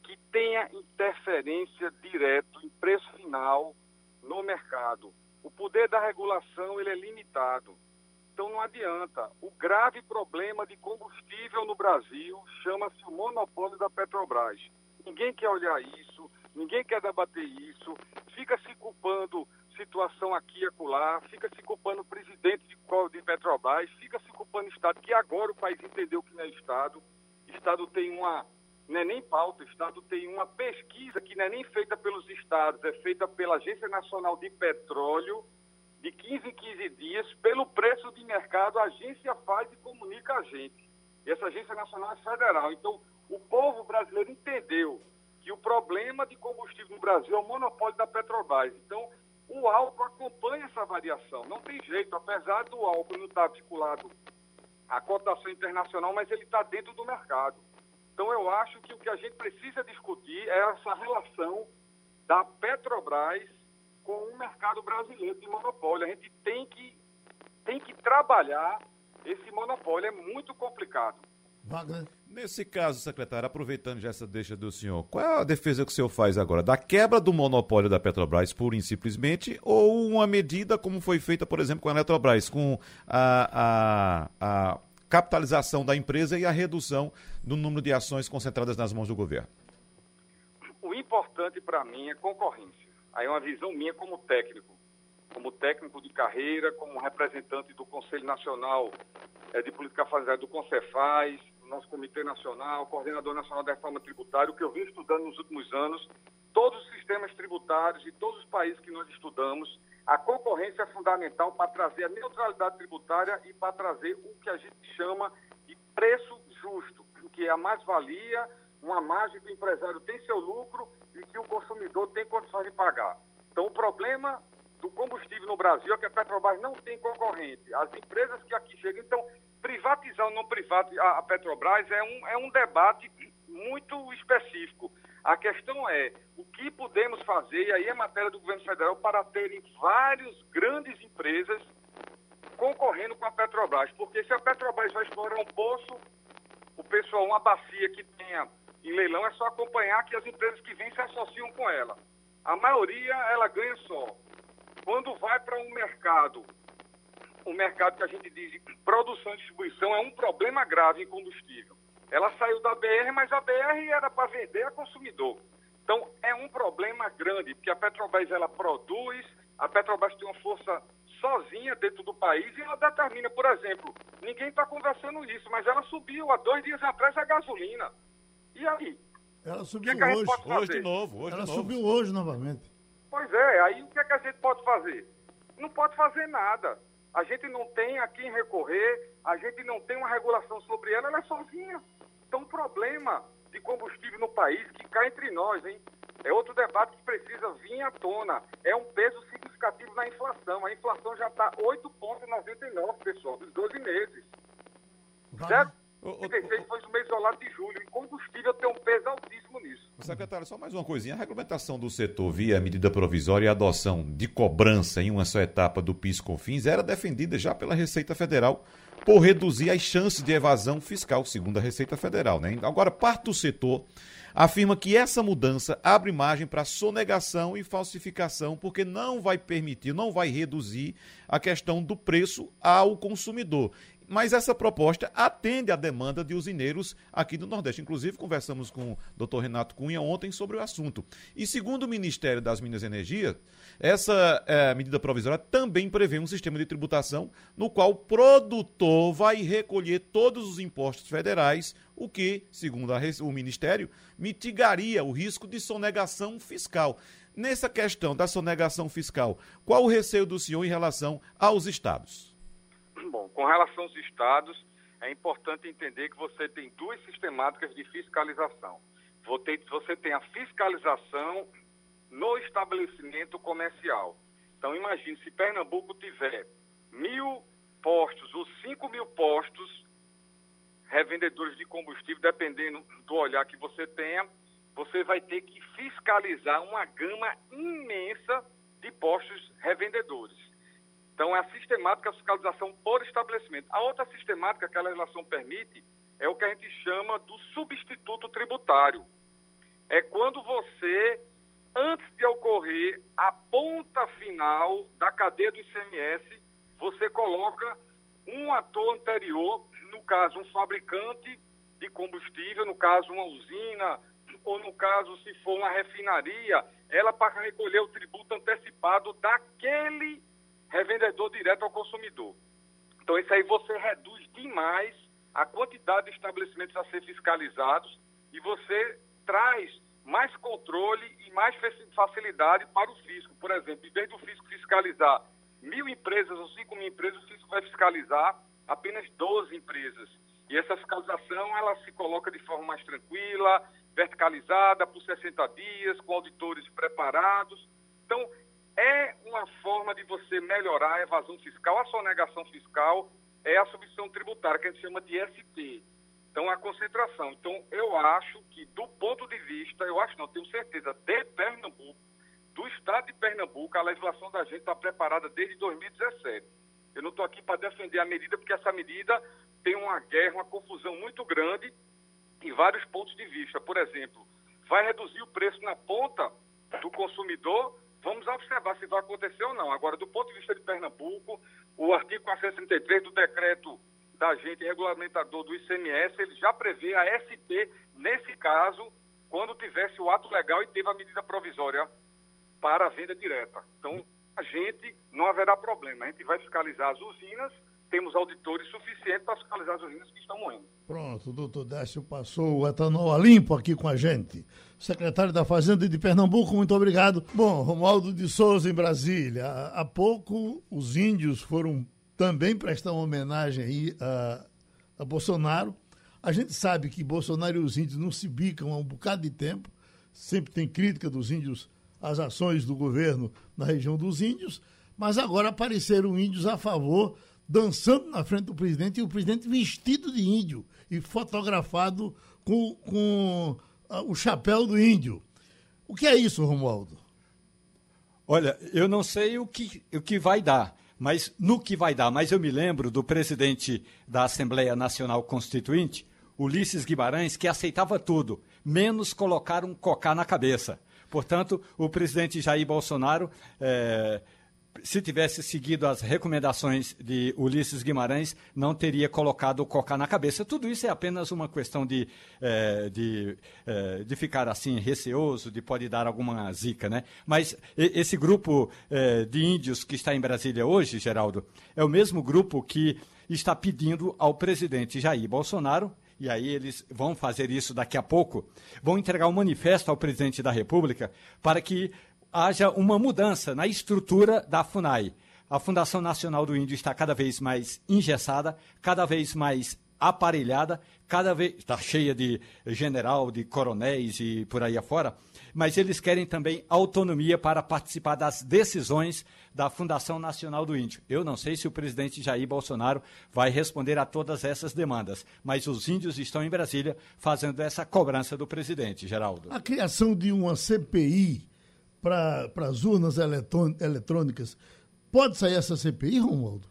que tenha interferência direta em preço final no mercado. O poder da regulação ele é limitado. Então não adianta. O grave problema de combustível no Brasil chama-se o monopólio da Petrobras. Ninguém quer olhar isso, ninguém quer debater isso, fica se culpando situação aqui e acolá, fica se culpando o presidente de, de Petrobras, fica se culpando o Estado, que agora o país entendeu que não é Estado. Estado tem uma, não é nem pauta, Estado tem uma pesquisa que não é nem feita pelos Estados, é feita pela Agência Nacional de Petróleo, de 15 em 15 dias, pelo preço de mercado, a agência faz e comunica a gente. E essa agência nacional é federal. Então, o povo brasileiro entendeu que o problema de combustível no Brasil é o monopólio da Petrobras. Então, o álcool acompanha essa variação. Não tem jeito, apesar do álcool não estar articulado à cotação internacional, mas ele está dentro do mercado. Então, eu acho que o que a gente precisa discutir é essa relação da Petrobras com o mercado brasileiro de monopólio. A gente tem que, tem que trabalhar esse monopólio, é muito complicado. Wagner. Nesse caso, secretário, aproveitando já essa deixa do senhor, qual é a defesa que o senhor faz agora? Da quebra do monopólio da Petrobras, pura e simplesmente, ou uma medida como foi feita, por exemplo, com a Eletrobras, com a, a, a capitalização da empresa e a redução do número de ações concentradas nas mãos do governo? O importante para mim é concorrência. Aí é uma visão minha como técnico, como técnico de carreira, como representante do Conselho Nacional é, de Política Familiar do Concefaz, do nosso Comitê Nacional, coordenador nacional da reforma tributária, o que eu vim estudando nos últimos anos, todos os sistemas tributários de todos os países que nós estudamos, a concorrência é fundamental para trazer a neutralidade tributária e para trazer o que a gente chama de preço justo, que é a mais-valia, uma margem que o empresário tem seu lucro e que o consumidor tem condições de pagar. Então, o problema do combustível no Brasil é que a Petrobras não tem concorrente. As empresas que aqui chegam, então, privatizar ou não privatizar a Petrobras é um, é um debate muito específico. A questão é o que podemos fazer, e aí é matéria do governo federal, para terem várias grandes empresas concorrendo com a Petrobras. Porque se a Petrobras vai explorar um poço, o pessoal, uma bacia que tenha em leilão é só acompanhar que as empresas que vêm se associam com ela. A maioria, ela ganha só. Quando vai para um mercado, o mercado que a gente diz produção e distribuição é um problema grave em combustível. Ela saiu da BR, mas a BR era para vender a consumidor. Então, é um problema grande, porque a Petrobras ela produz, a Petrobras tem uma força sozinha dentro do país e ela determina, por exemplo, ninguém está conversando isso, mas ela subiu há dois dias atrás a gasolina. E aí? Ela subiu que é que hoje. Hoje de novo. Hoje Ela de novo. subiu hoje novamente. Pois é, aí o que, é que a gente pode fazer? Não pode fazer nada. A gente não tem a quem recorrer, a gente não tem uma regulação sobre ela, ela é sozinha. Então o problema de combustível no país, que cai entre nós, hein? É outro debate que precisa vir à tona. É um peso significativo na inflação. A inflação já está 8,99, pessoal, dos 12 meses. Vai. Certo? O, 36 foi no mês isolado de julho. E combustível tem um peso altíssimo nisso. Secretário, só mais uma coisinha. A regulamentação do setor via medida provisória e adoção de cobrança em uma só etapa do PIS-COFINS era defendida já pela Receita Federal por reduzir as chances de evasão fiscal, segundo a Receita Federal. Né? Agora, parte do setor afirma que essa mudança abre margem para sonegação e falsificação, porque não vai permitir, não vai reduzir a questão do preço ao consumidor mas essa proposta atende à demanda de usineiros aqui do Nordeste. Inclusive, conversamos com o doutor Renato Cunha ontem sobre o assunto. E segundo o Ministério das Minas e Energia, essa é, medida provisória também prevê um sistema de tributação no qual o produtor vai recolher todos os impostos federais, o que, segundo a, o Ministério, mitigaria o risco de sonegação fiscal. Nessa questão da sonegação fiscal, qual o receio do senhor em relação aos estados? Bom, com relação aos estados, é importante entender que você tem duas sistemáticas de fiscalização. Você tem a fiscalização no estabelecimento comercial. Então, imagine se Pernambuco tiver mil postos ou cinco mil postos revendedores de combustível, dependendo do olhar que você tenha, você vai ter que fiscalizar uma gama imensa de postos revendedores. Então, é a sistemática a fiscalização por estabelecimento. A outra sistemática que a legislação permite é o que a gente chama do substituto tributário. É quando você, antes de ocorrer a ponta final da cadeia do ICMS, você coloca um ator anterior, no caso, um fabricante de combustível, no caso, uma usina, ou no caso, se for uma refinaria, ela para recolher o tributo antecipado daquele revendedor direto ao consumidor. Então, isso aí você reduz demais a quantidade de estabelecimentos a ser fiscalizados e você traz mais controle e mais facilidade para o fisco. Por exemplo, em vez do fisco fiscalizar mil empresas ou cinco mil empresas, o fisco vai fiscalizar apenas 12 empresas. E essa fiscalização ela se coloca de forma mais tranquila, verticalizada, por 60 dias, com auditores preparados. Então, é uma forma de você melhorar a evasão fiscal. A sonegação fiscal é a substituição tributária, que a gente chama de ST. Então, a concentração. Então, eu acho que, do ponto de vista, eu acho não, tenho certeza, de Pernambuco, do estado de Pernambuco, a legislação da gente está preparada desde 2017. Eu não estou aqui para defender a medida, porque essa medida tem uma guerra, uma confusão muito grande em vários pontos de vista. Por exemplo, vai reduzir o preço na ponta do consumidor, Vamos observar se vai acontecer ou não. Agora, do ponto de vista de Pernambuco, o artigo 463 do decreto da agente regulamentador do ICMS, ele já prevê a ST, nesse caso, quando tivesse o ato legal e teve a medida provisória para a venda direta. Então, a gente não haverá problema. A gente vai fiscalizar as usinas temos auditores suficientes para fiscalizar as usinas que estão moendo. Pronto, o doutor Décio passou o etanol a limpo aqui com a gente. Secretário da Fazenda de Pernambuco, muito obrigado. Bom, Romualdo de Souza em Brasília. Há pouco os índios foram também prestar uma homenagem aí a, a Bolsonaro. A gente sabe que Bolsonaro e os índios não se bicam há um bocado de tempo. Sempre tem crítica dos índios às ações do governo na região dos índios, mas agora apareceram índios a favor dançando na frente do presidente e o presidente vestido de índio e fotografado com, com uh, o chapéu do índio. O que é isso, Romualdo? Olha, eu não sei o que, o que vai dar, mas no que vai dar, mas eu me lembro do presidente da Assembleia Nacional Constituinte, Ulisses Guimarães, que aceitava tudo, menos colocar um cocá na cabeça. Portanto, o presidente Jair Bolsonaro eh, se tivesse seguido as recomendações de Ulisses Guimarães, não teria colocado o cocar na cabeça. Tudo isso é apenas uma questão de, é, de, é, de ficar assim receoso, de pode dar alguma zica, né? Mas esse grupo é, de índios que está em Brasília hoje, Geraldo, é o mesmo grupo que está pedindo ao presidente Jair Bolsonaro e aí eles vão fazer isso daqui a pouco, vão entregar um manifesto ao presidente da República para que haja uma mudança na estrutura da FUNAI. A Fundação Nacional do Índio está cada vez mais engessada, cada vez mais aparelhada, cada vez está cheia de general, de coronéis e por aí afora, mas eles querem também autonomia para participar das decisões da Fundação Nacional do Índio. Eu não sei se o presidente Jair Bolsonaro vai responder a todas essas demandas, mas os índios estão em Brasília fazendo essa cobrança do presidente, Geraldo. A criação de uma CPI para as urnas eletrônicas, pode sair essa CPI, Romualdo?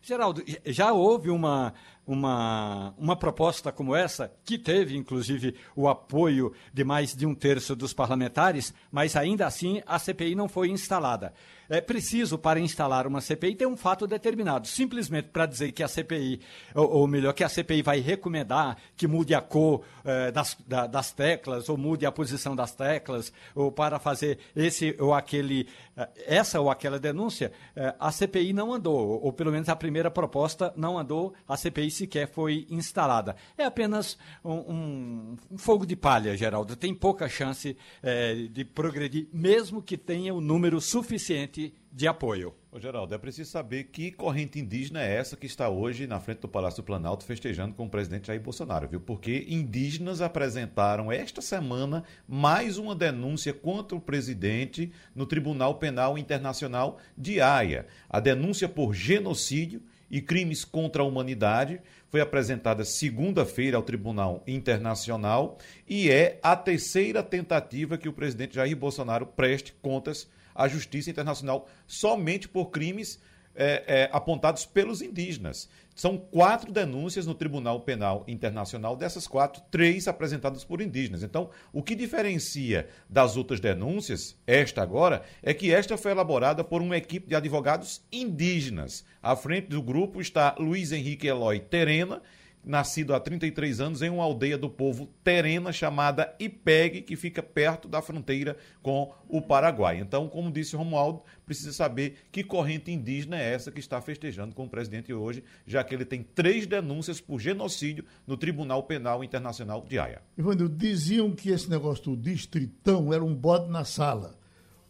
Geraldo, já houve uma, uma, uma proposta como essa, que teve inclusive o apoio de mais de um terço dos parlamentares, mas ainda assim a CPI não foi instalada é preciso, para instalar uma CPI, ter um fato determinado. Simplesmente para dizer que a CPI, ou, ou, melhor, que a CPI vai recomendar que mude a cor é, das, da, das teclas, ou mude a posição das teclas, ou para fazer esse ou aquele, é, essa ou aquela denúncia, é, a CPI não andou, ou pelo menos a primeira proposta não andou, a CPI sequer foi instalada. É apenas um, um, um fogo de palha, Geraldo. Tem pouca chance é, de progredir, mesmo que tenha o um número suficiente de apoio. Ô, Geraldo, é preciso saber que corrente indígena é essa que está hoje na frente do Palácio do Planalto festejando com o presidente Jair Bolsonaro, viu? Porque indígenas apresentaram esta semana mais uma denúncia contra o presidente no Tribunal Penal Internacional de Haia. A denúncia por genocídio e crimes contra a humanidade foi apresentada segunda-feira ao Tribunal Internacional e é a terceira tentativa que o presidente Jair Bolsonaro preste contas à Justiça Internacional somente por crimes é, é, apontados pelos indígenas. São quatro denúncias no Tribunal Penal Internacional, dessas quatro, três apresentadas por indígenas. Então, o que diferencia das outras denúncias, esta agora, é que esta foi elaborada por uma equipe de advogados indígenas. À frente do grupo está Luiz Henrique Eloy Terena nascido há 33 anos em uma aldeia do povo terena chamada Ipeg, que fica perto da fronteira com o Paraguai. Então, como disse Romualdo, precisa saber que corrente indígena é essa que está festejando com o presidente hoje, já que ele tem três denúncias por genocídio no Tribunal Penal Internacional de Haia. Ivanil, diziam que esse negócio do distritão era um bode na sala.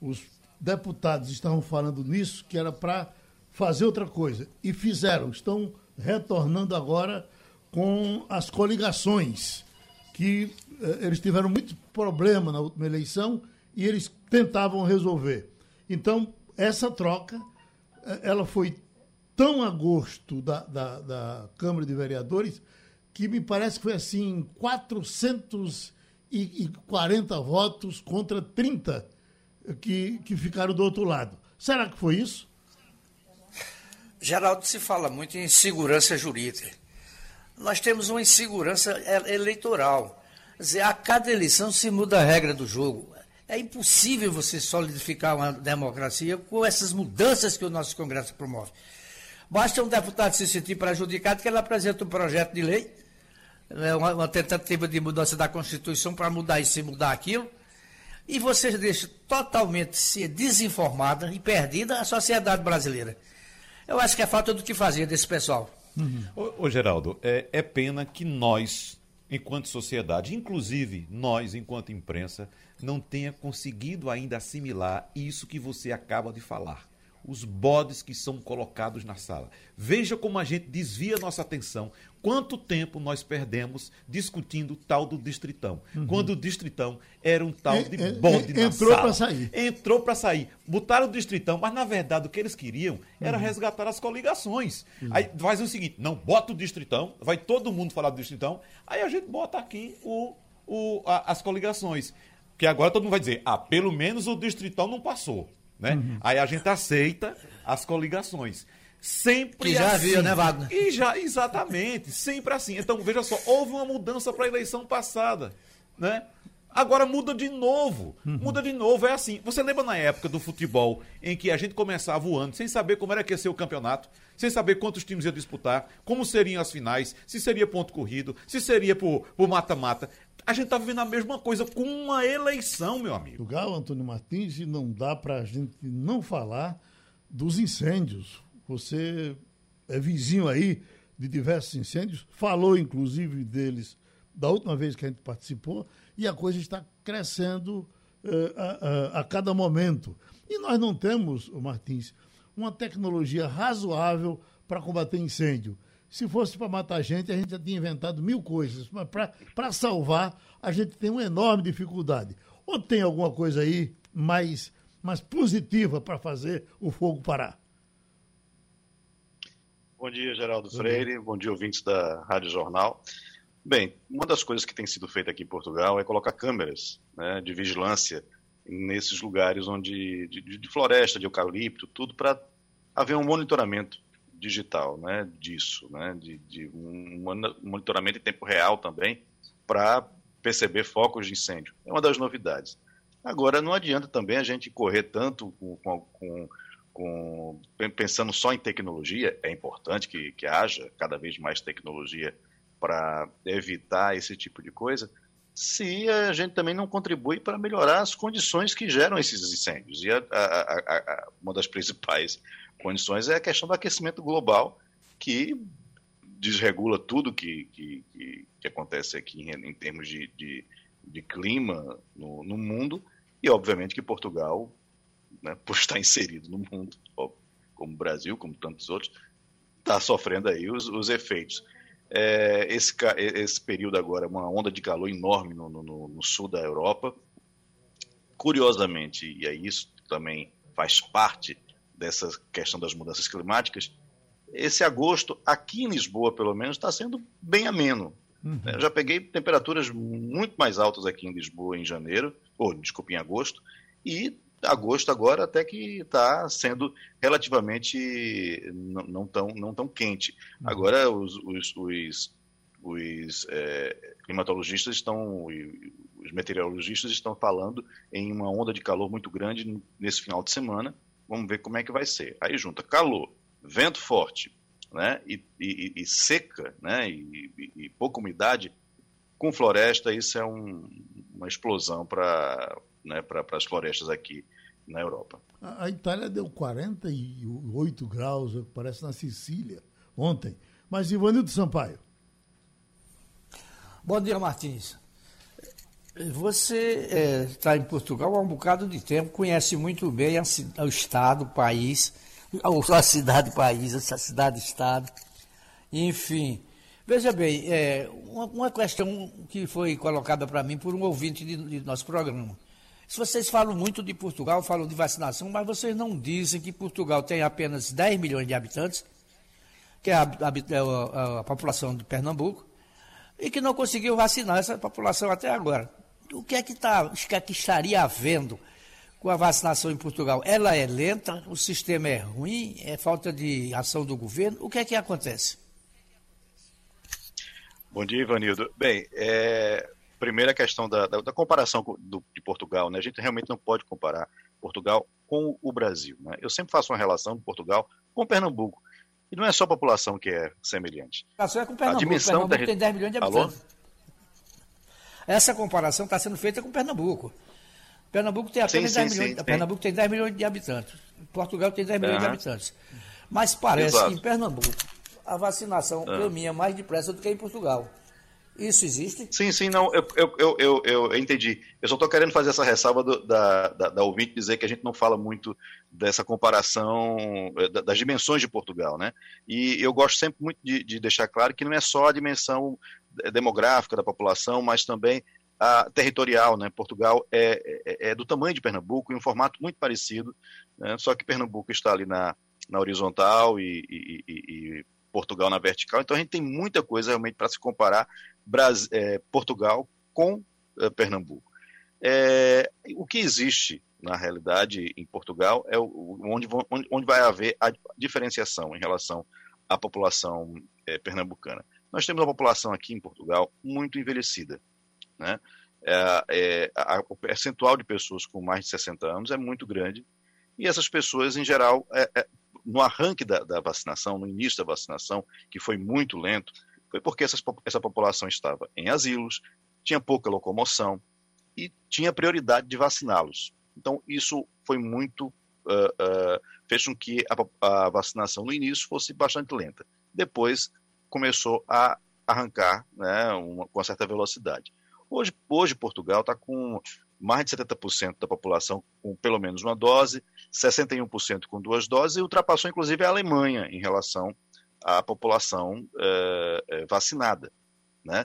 Os deputados estavam falando nisso, que era para fazer outra coisa. E fizeram. Estão retornando agora com as coligações, que eh, eles tiveram muito problema na última eleição e eles tentavam resolver. Então, essa troca, eh, ela foi tão a gosto da, da, da Câmara de Vereadores que me parece que foi assim, 440 votos contra 30 que, que ficaram do outro lado. Será que foi isso? Geraldo, se fala muito em segurança jurídica nós temos uma insegurança eleitoral. Quer dizer, a cada eleição se muda a regra do jogo. É impossível você solidificar uma democracia com essas mudanças que o nosso Congresso promove. Basta um deputado se sentir prejudicado que ele apresenta um projeto de lei, né, uma tentativa de mudança da Constituição para mudar isso e mudar aquilo, e você deixa totalmente desinformada e perdida a sociedade brasileira. Eu acho que é falta do que fazer desse pessoal. Uhum. Ô, ô, Geraldo, é, é pena que nós, enquanto sociedade, inclusive nós, enquanto imprensa, não tenha conseguido ainda assimilar isso que você acaba de falar os bodes que são colocados na sala. Veja como a gente desvia nossa atenção. Quanto tempo nós perdemos discutindo tal do distritão? Uhum. Quando o distritão era um tal de bode na entrou sala. para sair. Entrou para sair. Botaram o distritão, mas na verdade o que eles queriam era uhum. resgatar as coligações. Uhum. Aí faz o seguinte: não, bota o distritão, vai todo mundo falar do distritão, aí a gente bota aqui o, o, a, as coligações. Que agora todo mundo vai dizer, ah, pelo menos o distritão não passou. Né? Uhum. Aí a gente aceita as coligações. Sempre que já assim. havia, né, Wagner? E já, exatamente, sempre assim. Então, veja só, houve uma mudança para a eleição passada, né? Agora muda de novo. Uhum. Muda de novo. É assim. Você lembra na época do futebol em que a gente começava o ano sem saber como era que ia ser o campeonato, sem saber quantos times iam disputar, como seriam as finais, se seria ponto corrido, se seria por mata-mata. A gente está vivendo a mesma coisa com uma eleição, meu amigo. O Gal Antônio Martins, e não dá para a gente não falar dos incêndios. Você é vizinho aí de diversos incêndios, falou inclusive deles da última vez que a gente participou, e a coisa está crescendo uh, a, a, a, cada momento. E nós não temos, Martins, uma tecnologia razoável para combater incêndio. Se fosse para matar gente, a gente já tinha inventado mil coisas, mas para salvar, a gente tem uma enorme dificuldade. Ou tem alguma coisa aí mais, mais positiva para fazer o fogo parar? Bom dia, Geraldo Freire. Bom dia, ouvintes da Rádio Jornal. Bem, uma das coisas que tem sido feita aqui em Portugal é colocar câmeras né, de vigilância nesses lugares onde de, de, floresta, de eucalipto, tudo para haver um monitoramento digital né, disso, né, de, de um monitoramento em tempo real também para perceber focos de incêndio. É uma das novidades. Agora, não adianta também a gente correr tanto com, com, com, pensando só em tecnologia, é importante que, que haja cada vez mais tecnologia para evitar esse tipo de coisa, se a gente também não contribui para melhorar as condições que geram esses incêndios. E a, a, a, uma das principais condições é a questão do aquecimento global, que desregula tudo que, que, que, que acontece aqui em, em termos de, de, de clima no, no, mundo, e obviamente que Portugal, né, por estar inserido no mundo, como o Brasil, como tantos outros, está sofrendo aí os, os efeitos. É, esse, esse período agora, uma onda de calor enorme no, no, no sul da Europa. Curiosamente, e aí isso também faz parte dessa questão das mudanças climáticas, esse agosto, aqui em Lisboa, pelo menos, está sendo bem ameno. Uhum. Eu já peguei temperaturas muito mais altas aqui em Lisboa em janeiro, ou desculpa, em agosto, e agosto agora até que está sendo relativamente não, não, tão, não tão quente. Uhum. Agora os, os, os, os é, climatologistas estão, os meteorologistas estão falando em uma onda de calor muito grande nesse final de semana. Vamos ver como é que vai ser. Aí junta calor, vento forte, né, e, e, e seca, né, e, e, pouca umidade, com floresta isso é um, uma explosão para né, para as florestas aqui na Europa. A, a, Itália deu 48 graus, parece na Sicília, ontem. Mas Ivanildo Sampaio. Bom dia, Martins. Você está é, em Portugal há um bocado de tempo, conhece muito bem a, o Estado, o país, a cidade país, essa cidade-estado, enfim. Veja bem, é, uma, uma, questão que foi colocada para mim por um ouvinte de, de nosso programa. Se vocês falam muito de Portugal, falam de vacinação, mas vocês não dizem que Portugal tem apenas 10 milhões de habitantes, que é a, a, a, a população de Pernambuco, e que não conseguiu vacinar essa população até agora. O que é que, tá, é que estaria havendo com a vacinação em Portugal? Ela é lenta, o sistema é ruim, é falta de ação do governo. O que é que acontece? Bom dia, Ivanildo. Bem, é, primeira questão da, da, da comparação do, de Portugal, né? A gente realmente não pode comparar Portugal com o Brasil. Né? Eu sempre faço uma relação de Portugal com Pernambuco. E não é só a população que é semelhante. A é com Pernambuco. A dimensão Pernambuco da... tem 10 milhões de habitantes. Alô? Essa comparação está sendo feita com Pernambuco. Pernambuco tem apenas sim, 10 sim, milhões. Sim, Pernambuco tem 10 milhões de habitantes. Portugal tem 10 milhões uhum. de habitantes. Mas parece Exato. que em Pernambuco a vacinação uhum. caminha mais depressa do que em Portugal. Isso existe? Sim, sim, não, eu, eu, eu, eu, entendi. Eu só estou querendo fazer essa ressalva da, da, da, ouvinte dizer que a gente não fala muito dessa comparação eh, das dimensões de Portugal, né? E eu gosto sempre muito de, de deixar claro que não é só a dimensão demográfica da população, mas também a territorial, né? Portugal é, é, é, do tamanho de Pernambuco, em um formato muito parecido, né? só que Pernambuco está ali na, na horizontal e, e, e, e Portugal na vertical, então a gente tem muita coisa realmente para se comparar Brasil, é, Portugal com é, Pernambuco. É, o que existe, na realidade, em Portugal é o, onde, onde, vai haver a diferenciação em relação à população é, pernambucana. Nós temos uma população aqui em Portugal muito envelhecida. Né? É, é, a, o percentual de pessoas com mais de 60 anos é muito grande e essas pessoas, em geral, no arranque da, da, vacinação, no início da vacinação, que foi muito lento, foi porque essa, essa população estava em asilos, tinha pouca locomoção e tinha prioridade de vaciná-los. Então, isso foi muito. Uh, uh, fez com que a, a, vacinação no início fosse bastante lenta. Depois começou a arrancar né, uma, com uma certa velocidade. Hoje, hoje Portugal está com mais de 70% da população com pelo menos uma dose, 61% com duas doses, e ultrapassou inclusive a Alemanha em relação a população é, vacinada. Né?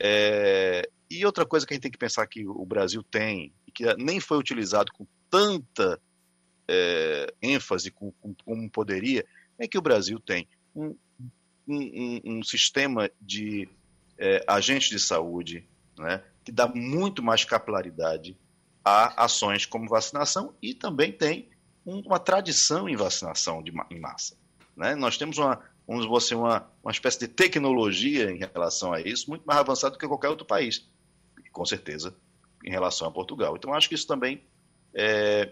É, e outra coisa que a gente tem que pensar que o Brasil tem, e que nem foi utilizado com tanta é, ênfase como, como, poderia, é que o Brasil tem um, um, um sistema de é, agentes de saúde né, que dá muito mais capilaridade a ações como vacinação e também tem uma tradição em vacinação de, em massa. Né? Nós temos uma, vamos dizer, uma, uma espécie de tecnologia em relação a isso, muito mais avançada do que qualquer outro país, com certeza, em relação a Portugal. Então, acho que isso também, é,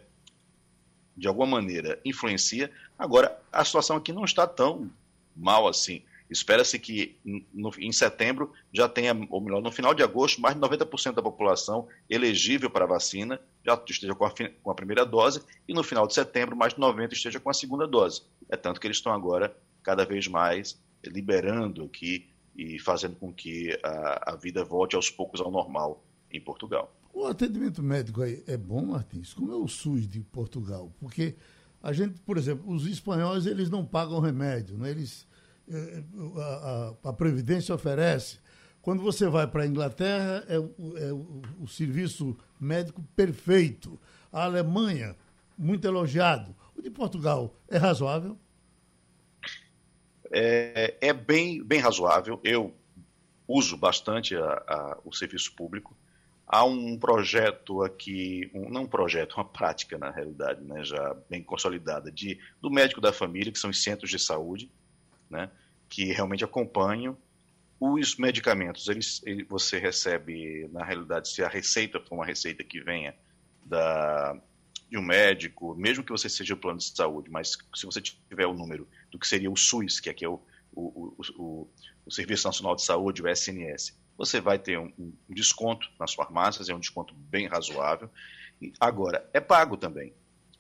de alguma maneira, influencia. Agora, a situação aqui não está tão mal assim. Espera-se que no, em setembro já tenha, ou melhor, no final de agosto, mais de 90% da população elegível para a vacina já esteja com a, com a, primeira dose, e no final de setembro, mais de 90% esteja com a segunda dose. É tanto que eles estão agora cada vez mais liberando aqui e fazendo com que a, a vida volte aos poucos ao normal em Portugal. O atendimento médico aí é bom, Martins? Como é o SUS de Portugal? Porque a gente, por exemplo, os espanhóis eles não pagam remédio, né? eles é, a, a, a, Previdência oferece. Quando você vai para a Inglaterra, é, é o, o, serviço médico perfeito. A Alemanha, muito elogiado. O de Portugal é razoável? É, é bem, bem razoável. Eu uso bastante a, o serviço público. Há um projeto aqui, um, não um projeto, uma prática, na realidade, né, já bem consolidada, de, do médico da família, que são os centros de saúde, né, que realmente acompanham os medicamentos. Eles, ele, você recebe, na realidade, se a receita for uma receita que venha da, de um médico, mesmo que você seja o plano de saúde, mas se você tiver o número do que seria o SUS, que aqui é o, o, o, o Serviço Nacional de Saúde, o SNS, você vai ter um, um desconto nas farmácias, é um desconto bem razoável. Agora, é pago também.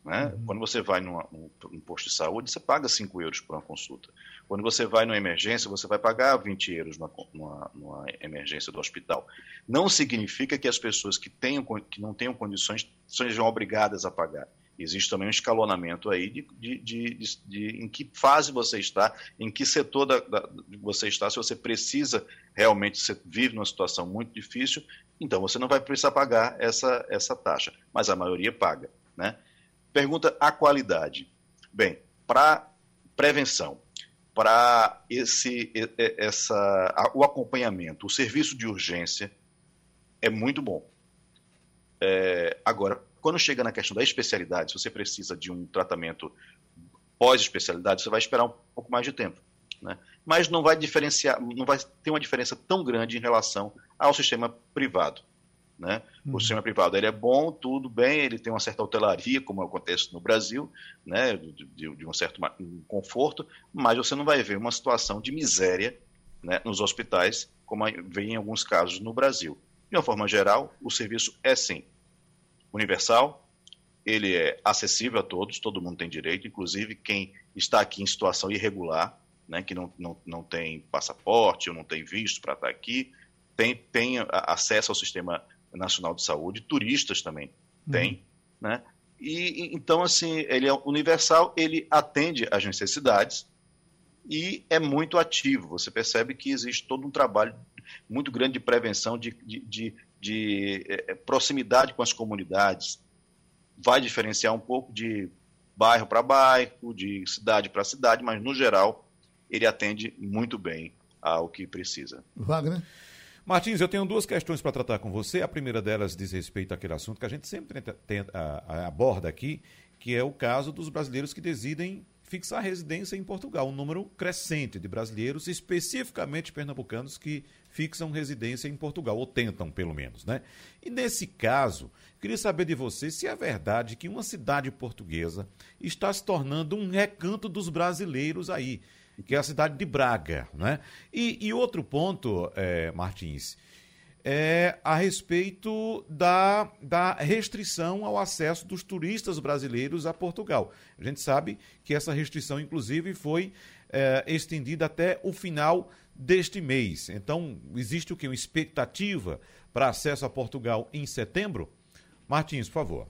Né? Uhum. Quando você vai numa, num, num, posto de saúde, você paga 5 euros por uma consulta. Quando você vai numa emergência, você vai pagar 20 euros numa, numa, numa emergência do hospital. Não significa que as pessoas que, tenham, que não tenham condições sejam obrigadas a pagar. Existe também um escalonamento aí de, de, de, de, em que fase você está, em que setor da, da, você está, se você precisa realmente, você vive numa situação muito difícil, então você não vai precisar pagar essa, essa taxa, mas a maioria paga. Né? Pergunta a qualidade. Bem, para prevenção, para esse essa o acompanhamento, o serviço de urgência é muito bom. É, agora, quando chega na questão da especialidade, se você precisa de um tratamento pós-especialidade, você vai esperar um pouco mais de tempo. Né? Mas não vai diferenciar, não vai ter uma diferença tão grande em relação ao sistema privado. Né? Uhum. O sistema privado ele é bom, tudo bem, ele tem uma certa hotelaria, como acontece no Brasil, né? de, de, de um certo conforto, mas você não vai ver uma situação de miséria né? nos hospitais, como vem em alguns casos no Brasil. De uma forma geral, o serviço é sim universal, ele é acessível a todos, todo mundo tem direito, inclusive quem está aqui em situação irregular, né? que não, não, não tem passaporte ou não tem visto para estar aqui, tem, tem acesso ao sistema Nacional de Saúde, turistas também têm, uhum. né? E então assim, ele é universal, ele atende às necessidades e é muito ativo. Você percebe que existe todo um trabalho muito grande de prevenção, de, de, de, de é, proximidade com as comunidades. Vai diferenciar um pouco de bairro para bairro, de cidade para cidade, mas no geral ele atende muito bem ao que precisa. Wagner? Martins, eu tenho duas questões para tratar com você. A primeira delas diz respeito àquele assunto que a gente sempre tenta, tenta, a, a, aborda aqui, que é o caso dos brasileiros que decidem fixar residência em Portugal. Um número crescente de brasileiros, especificamente pernambucanos, que fixam residência em Portugal, ou tentam pelo menos, né? E nesse caso, queria saber de você se é verdade que uma cidade portuguesa está se tornando um recanto dos brasileiros aí que é a cidade de Braga. Né? E, e outro ponto, é, Martins, é a respeito da, da restrição ao acesso dos turistas brasileiros a Portugal. A gente sabe que essa restrição, inclusive, foi é, estendida até o final deste mês. Então, existe o que? Uma expectativa para acesso a Portugal em setembro? Martins, por favor.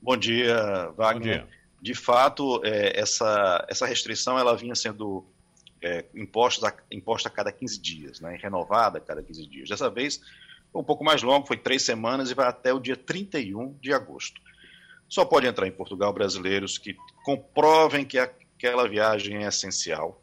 Bom dia, Wagner. Bom dia de fato, é, essa, essa restrição ela vinha sendo é, imposta, a, cada 15 dias, né, renovada a cada 15 dias. Dessa vez, um pouco mais longo, foi três semanas e vai até o dia 31 de agosto. Só pode entrar em Portugal brasileiros que comprovem que aquela viagem é essencial,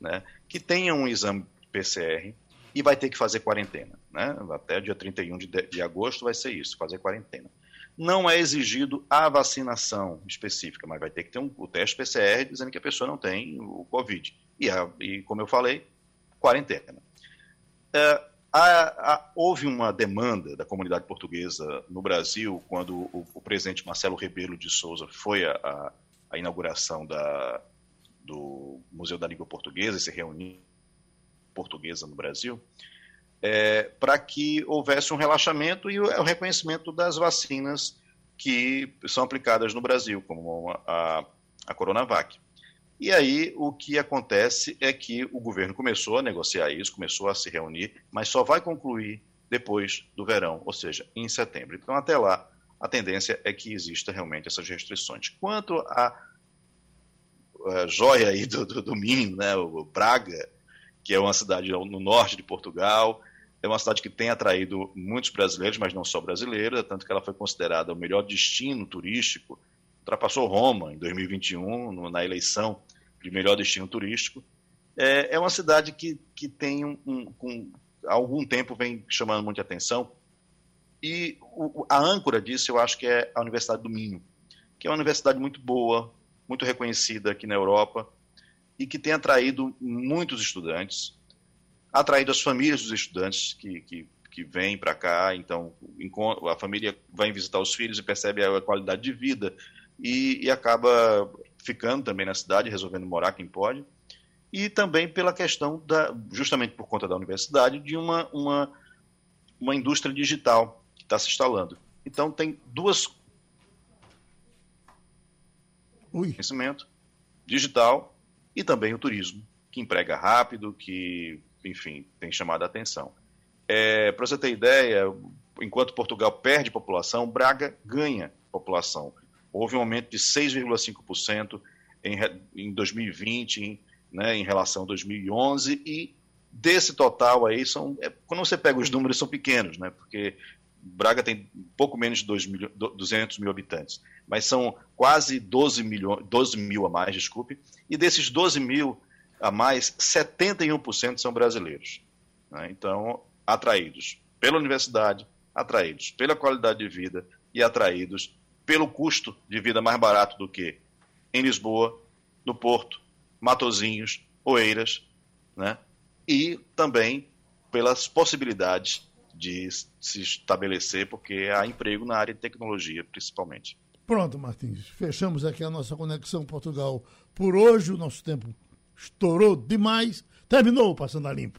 né, que tenham um exame PCR e vai ter que fazer quarentena. Né? Até dia 31 de, de agosto vai ser isso, fazer quarentena. não é exigido a vacinação específica, mas vai ter que ter um, o teste PCR dizendo que a pessoa não tem o Covid. E, a, e como eu falei, quarentena. É, a, a, houve uma demanda da comunidade portuguesa no Brasil quando o, o presidente Marcelo Rebelo de Souza foi a inauguração da, do Museu da Língua Portuguesa, se reuniu portuguesa no Brasil, é, para que houvesse um relaxamento e o, o, reconhecimento das vacinas que são aplicadas no Brasil, como a, a Coronavac. E aí o que acontece é que o governo começou a negociar isso, começou a se reunir, mas só vai concluir depois do verão, ou seja, em setembro. Então, até lá, a tendência é que exista realmente essas restrições. Quanto à joia aí do, do, do Minho, né, o Braga, que é uma cidade no norte de Portugal, é uma cidade que tem atraído muitos brasileiros, mas não só brasileiros, tanto que ela foi considerada o melhor destino turístico, ultrapassou Roma em 2021, no, na eleição de melhor destino turístico. É, é uma cidade que, que tem um, um, um, algum tempo vem chamando muita atenção, e o, a âncora disso eu acho que é a Universidade do Minho, que é uma universidade muito boa, muito reconhecida aqui na Europa, e que tem atraído muitos estudantes, atraído as famílias dos estudantes que, que, que vêm para cá, então a família vai visitar os filhos e percebe a qualidade de vida e, e acaba ficando também na cidade, resolvendo morar quem pode, e também pela questão, da, justamente por conta da universidade, de uma, uma, uma indústria digital que está se instalando. Então tem duas conhecimento digital e também o turismo, que emprega rápido, que enfim, tem chamado a atenção. É, Para você ter ideia, enquanto Portugal perde população, Braga ganha população. Houve um aumento de 6,5% em, em 2020, em, né, em relação a 2011, e desse total aí, são, é, quando você pega os números, são pequenos, né, porque Braga tem pouco menos de 2 mil, 200 mil habitantes, mas são quase 12, milhões, 12 mil a mais, desculpe, e desses 12 mil, a mais, 71% são brasileiros. Né? Então, atraídos pela universidade, atraídos pela qualidade de vida e atraídos pelo custo de vida mais barato do que em Lisboa, no Porto, Matozinhos, Oeiras, né? e também pelas possibilidades de se estabelecer, porque há emprego na área de tecnologia, principalmente. Pronto, Martins. Fechamos aqui a nossa conexão Portugal por hoje. O nosso tempo estourou demais. Terminou Passando a Limpo.